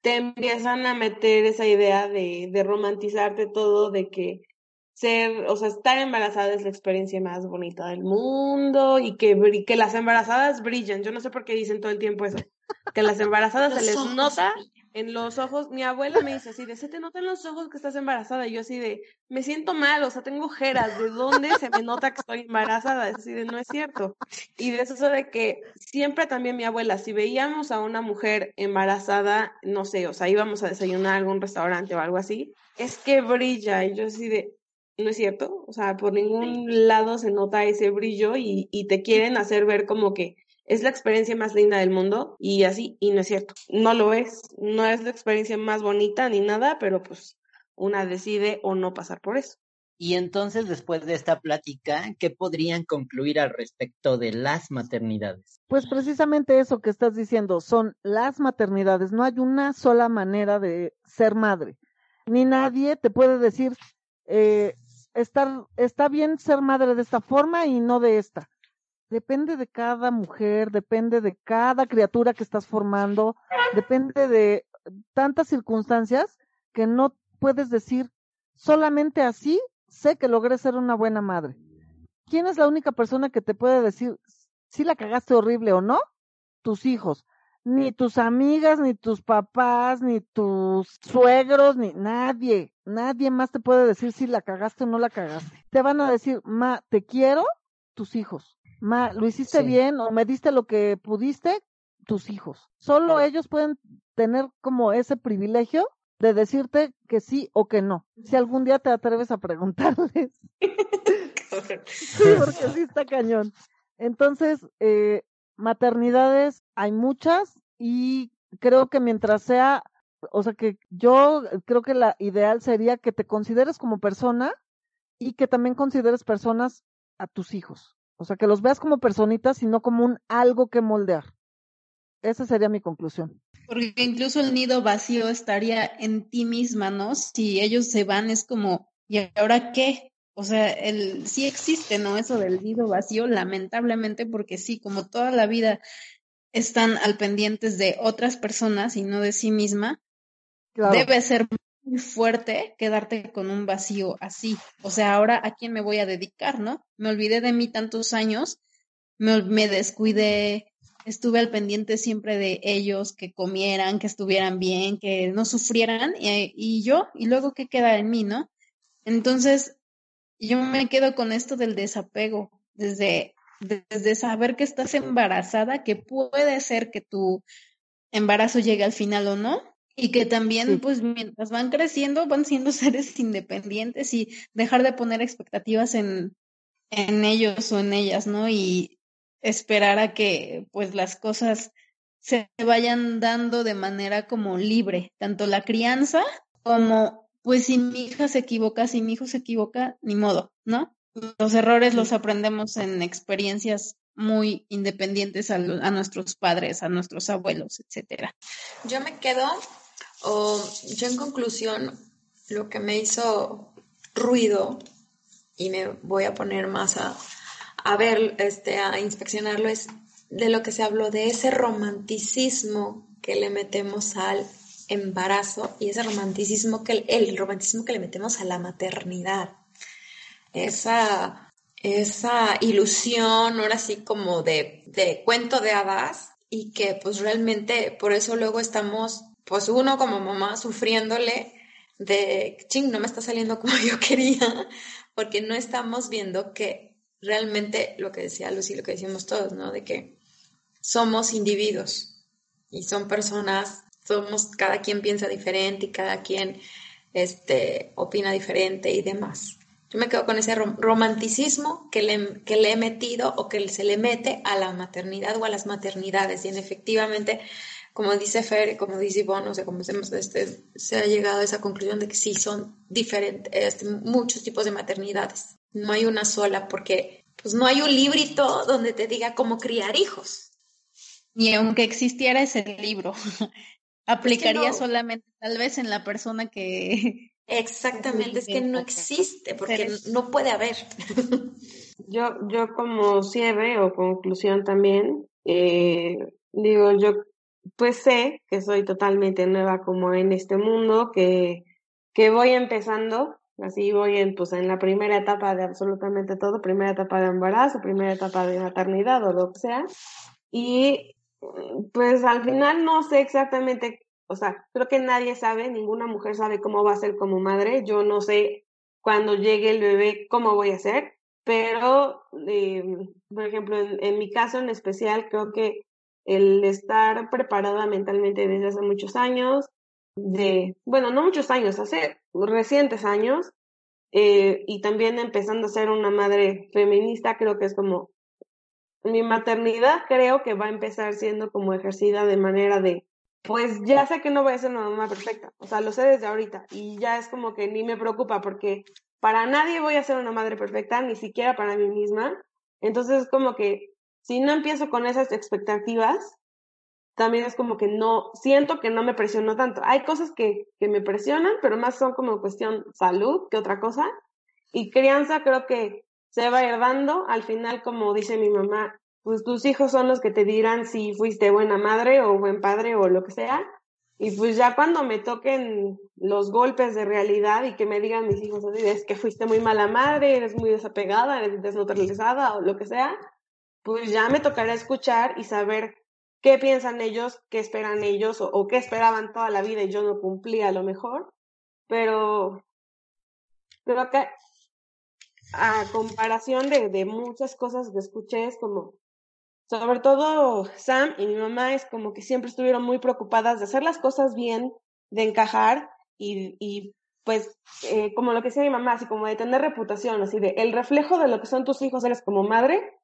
te empiezan a meter esa idea de, de romantizarte todo, de que ser, o sea, estar embarazada es la experiencia más bonita del mundo y que, que las embarazadas brillan. Yo no sé por qué dicen todo el tiempo eso. Que las embarazadas se les nota en los ojos. Mi abuela me dice así de, se te nota en los ojos que estás embarazada. Y yo así de, me siento mal, o sea, tengo ojeras. ¿De dónde se me nota que estoy embarazada? Es así de, no es cierto. Y de eso de que siempre también mi abuela, si veíamos a una mujer embarazada, no sé, o sea, íbamos a desayunar a algún restaurante o algo así, es que brilla. Y yo así de, no es cierto, o sea, por ningún lado se nota ese brillo y, y, te quieren hacer ver como que es la experiencia más linda del mundo y así, y no es cierto, no lo es, no es la experiencia más bonita ni nada, pero pues una decide o no pasar por eso. Y entonces, después de esta plática, ¿qué podrían concluir al respecto de las maternidades? Pues precisamente eso que estás diciendo, son las maternidades, no hay una sola manera de ser madre, ni nadie te puede decir, eh, estar, está bien ser madre de esta forma y no de esta. Depende de cada mujer, depende de cada criatura que estás formando, depende de tantas circunstancias que no puedes decir solamente así sé que logré ser una buena madre. ¿Quién es la única persona que te puede decir si la cagaste horrible o no? Tus hijos ni tus amigas, ni tus papás, ni tus suegros, ni nadie, nadie más te puede decir si la cagaste o no la cagaste. Te van a decir, ma, te quiero, tus hijos. Ma, lo hiciste bien o me diste lo que pudiste, tus hijos. Solo ellos pueden tener como ese privilegio de decirte que sí o que no. Si algún día te atreves a preguntarles. [laughs] sí, porque sí está cañón. Entonces, eh, maternidades hay muchas y creo que mientras sea, o sea que yo creo que la ideal sería que te consideres como persona y que también consideres personas a tus hijos. O sea, que los veas como personitas y no como un algo que moldear. Esa sería mi conclusión. Porque incluso el nido vacío estaría en ti misma, ¿no? Si ellos se van, es como, ¿y ahora qué? O sea, el, sí existe, ¿no? Eso del nido vacío, lamentablemente, porque sí, como toda la vida están al pendientes de otras personas y no de sí misma, debe ser muy fuerte quedarte con un vacío así. O sea, ahora a quién me voy a dedicar, ¿no? Me olvidé de mí tantos años, me, me descuidé, estuve al pendiente siempre de ellos, que comieran, que estuvieran bien, que no sufrieran, y, y yo, y luego qué queda en mí, ¿no? Entonces, yo me quedo con esto del desapego, desde, desde saber que estás embarazada, que puede ser que tu embarazo llegue al final o no, y que también, pues, mientras van creciendo, van siendo [laughs] seres independientes y dejar de poner expectativas en, en ellos o en ellas, ¿no? Y esperar a que, pues, las cosas se vayan dando de manera como libre, tanto la crianza como pues si mi hija se equivoca, si mi hijo se equivoca, ni modo, ¿no? Los errores los aprendemos en experiencias muy independientes a, nuestros padres, a nuestros abuelos, etcétera. Yo me quedo, yo en conclusión, lo que me hizo ruido, y me voy a poner más a, a ver, este, a inspeccionarlo, es de lo que se habló, de ese romanticismo que le metemos al embarazo y ese romanticismo que el, romanticismo que le metemos a la maternidad. Esa, esa ilusión, ahora sí como de, de cuento de hadas y que pues realmente por eso luego estamos, pues uno como mamá sufriéndole de, ching, no me está saliendo como [laughs] yo quería, porque no estamos viendo que realmente lo que decía Lucy, lo que decimos todos, ¿no? De que somos individuos y son personas, somos, cada quien piensa diferente y cada quien este, opina diferente y demás. Yo me quedo con ese romanticismo que le, que le he metido o que se le mete a la maternidad o a las maternidades. Y en efectivamente, como dice Fer, como dice Ivonne, o sea, como se, este, se ha llegado a esa conclusión de que sí son diferentes, este, muchos tipos de maternidades. No hay una sola porque pues no hay un librito donde te diga cómo criar hijos. Ni aunque existiera ese libro, [laughs] aplicaría solamente tal vez en la persona que [laughs] Exactamente, es que no existe, porque no puede haber. [laughs] Yo, yo como cierre o conclusión también, eh, digo, yo pues sé que soy totalmente nueva como en este mundo, que, que voy empezando, así voy en, pues, en la primera etapa de absolutamente todo, primera etapa de embarazo, primera etapa de maternidad o lo que sea, y pues al final no sé exactamente o sea, creo que nadie sabe, ninguna mujer sabe cómo va a ser como madre. Yo no sé cuando llegue el bebé cómo voy a ser, pero, eh, por ejemplo, en, mi caso en especial, creo que el estar preparada mentalmente desde hace muchos años, de, bueno, no muchos años, hace recientes años, eh, y también empezando a ser una madre feminista, creo que es como mi maternidad creo que va a empezar siendo como ejercida de manera de pues ya sé que no voy a ser una mamá perfecta, o sea, lo sé desde ahorita y ya es como que ni me preocupa porque para nadie voy a ser una madre perfecta, ni siquiera para mí misma. Entonces es como que si no empiezo con esas expectativas, también es como que no, siento que no me presiono tanto. Hay cosas que, que me presionan, pero más son como cuestión salud que otra cosa. Y crianza creo que se va a ir dando. Al final, como dice mi mamá, pues tus hijos son los que te dirán si fuiste buena madre o buen padre o lo que sea. Y pues ya cuando me toquen los golpes de realidad y que me digan mis hijos así, es que fuiste muy mala madre, eres muy desapegada, eres desneutralizada o lo que sea, pues ya me tocará escuchar y saber qué piensan ellos, qué esperan ellos o, qué esperaban toda la vida y yo no cumplía a lo mejor. Pero creo que a comparación de, de muchas cosas que escuché es como sobre todo Sam y mi mamá es como que siempre estuvieron muy preocupadas de hacer las cosas bien, de encajar y, y pues eh, como lo que decía mi mamá, así como de tener reputación, así de el reflejo de lo que son tus hijos eres como madre,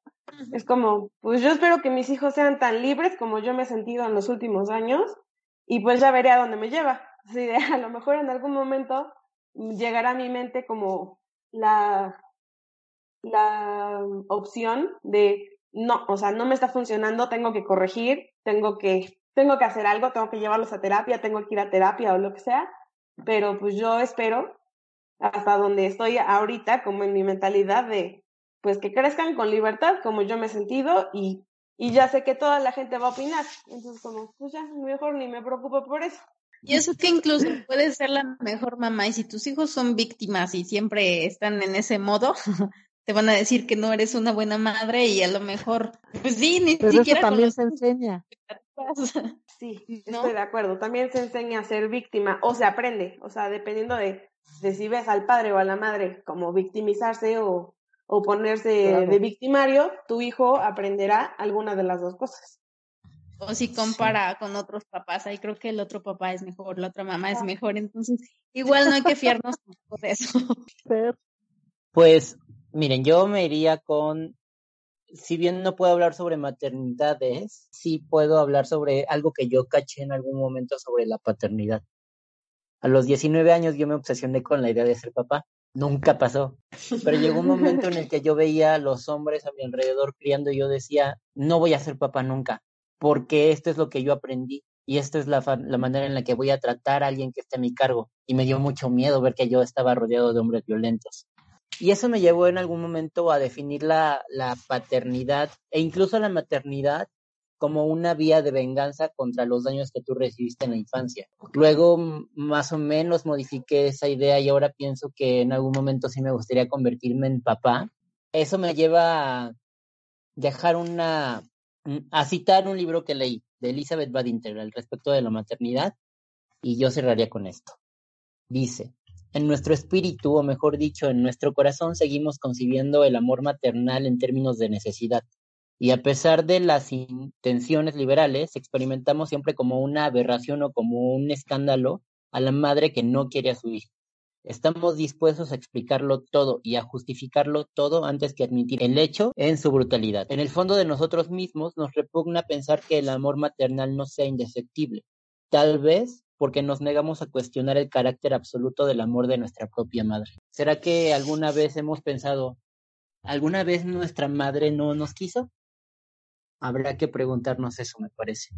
es como, pues yo espero que mis hijos sean tan libres como yo me he sentido en los últimos años y pues ya veré a dónde me lleva. [laughs] Así de a lo mejor en algún momento llegará a mi mente como la, la opción de no, o sea, no me está funcionando, tengo que corregir, tengo que, tengo que hacer algo, tengo que llevarlos a terapia, tengo que ir a terapia o lo que sea, pero pues yo espero hasta donde estoy ahorita, como en mi mentalidad de, pues que crezcan con libertad, como yo me he sentido y, y ya sé que toda la gente va a opinar, entonces como, pues ya, mejor ni me preocupo por eso. Y eso que incluso puedes ser la mejor mamá y si tus hijos son víctimas y siempre están en ese modo, [laughs] te van a decir que no eres una buena madre y a lo mejor, pues sí, ni Pero siquiera. Eso también se enseña. [laughs] Sí, estoy de acuerdo. También se enseña a ser víctima o se aprende, o sea, dependiendo de, de si ves al padre o a la madre como victimizarse o, o ponerse de victimario, tu hijo aprenderá alguna de las dos cosas. O si compara con otros papás, ahí creo que el otro papá es mejor, la otra mamá es mejor, entonces igual no hay que fiarnos [laughs] por eso. Pues Miren, yo me iría con, si bien no puedo hablar sobre maternidades, sí puedo hablar sobre algo que yo caché en algún momento sobre la paternidad. A los 19 años yo me obsesioné con la idea de ser papá. Nunca pasó. Pero llegó un momento en el [laughs] que yo veía a los hombres a mi alrededor criando y yo decía, no voy a ser papá nunca, porque esto es lo que yo aprendí y esto es la, la manera en la que voy a tratar a alguien que esté a mi cargo. Y me dio mucho miedo ver que yo estaba rodeado de hombres violentos. Y eso me llevó en algún momento a definir la, la paternidad e incluso la maternidad como una vía de venganza contra los daños que tú recibiste en la infancia. Luego, más o menos, modifiqué esa idea y ahora pienso que en algún momento sí me gustaría convertirme en papá. Eso me lleva a dejar una, a citar un libro que leí de Elizabeth Badinter al respecto de la maternidad y yo cerraría con esto. Dice, en nuestro espíritu, o mejor dicho, en nuestro corazón, seguimos concibiendo el amor maternal en términos de necesidad. Y a pesar de las intenciones liberales, experimentamos siempre como una aberración o como un escándalo a la madre que no quiere a su hijo. Estamos dispuestos a explicarlo todo y a justificarlo todo antes que admitir el hecho en su brutalidad. En el fondo de nosotros mismos nos repugna pensar que el amor maternal no sea indefectible. Tal vez porque nos negamos a cuestionar el carácter absoluto del amor de nuestra propia madre. ¿Será que alguna vez hemos pensado, alguna vez nuestra madre no nos quiso? Habrá que preguntarnos eso, me parece.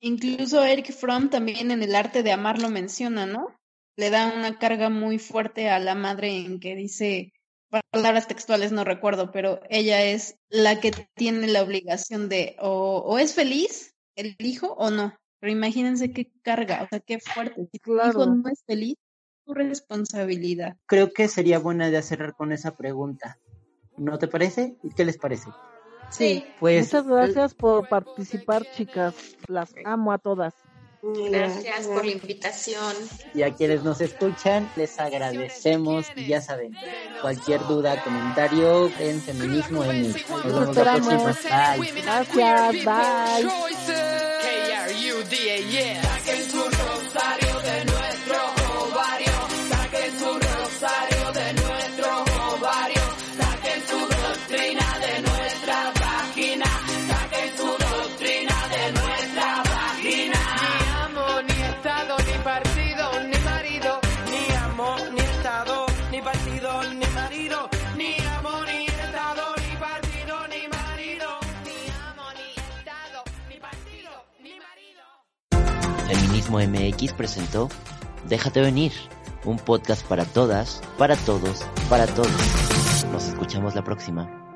Incluso Eric Fromm también en el arte de amar lo menciona, ¿no? Le da una carga muy fuerte a la madre en que dice, palabras textuales no recuerdo, pero ella es la que tiene la obligación de o, o es feliz el hijo o no. Pero imagínense qué carga, o sea, qué fuerte. Si tu hijo no es feliz, tu responsabilidad. Creo que sería buena idea cerrar con esa pregunta. ¿No te parece? ¿Qué les parece? Sí. Pues, Muchas gracias por participar, chicas. Las amo a todas. Gracias por la invitación. Y a quienes nos escuchan, les agradecemos. Y ya saben, cualquier duda, comentario en Feminismo en Nos vemos la próxima. Bye. Gracias, bye. MX presentó Déjate venir, un podcast para todas, para todos, para todos. Nos escuchamos la próxima.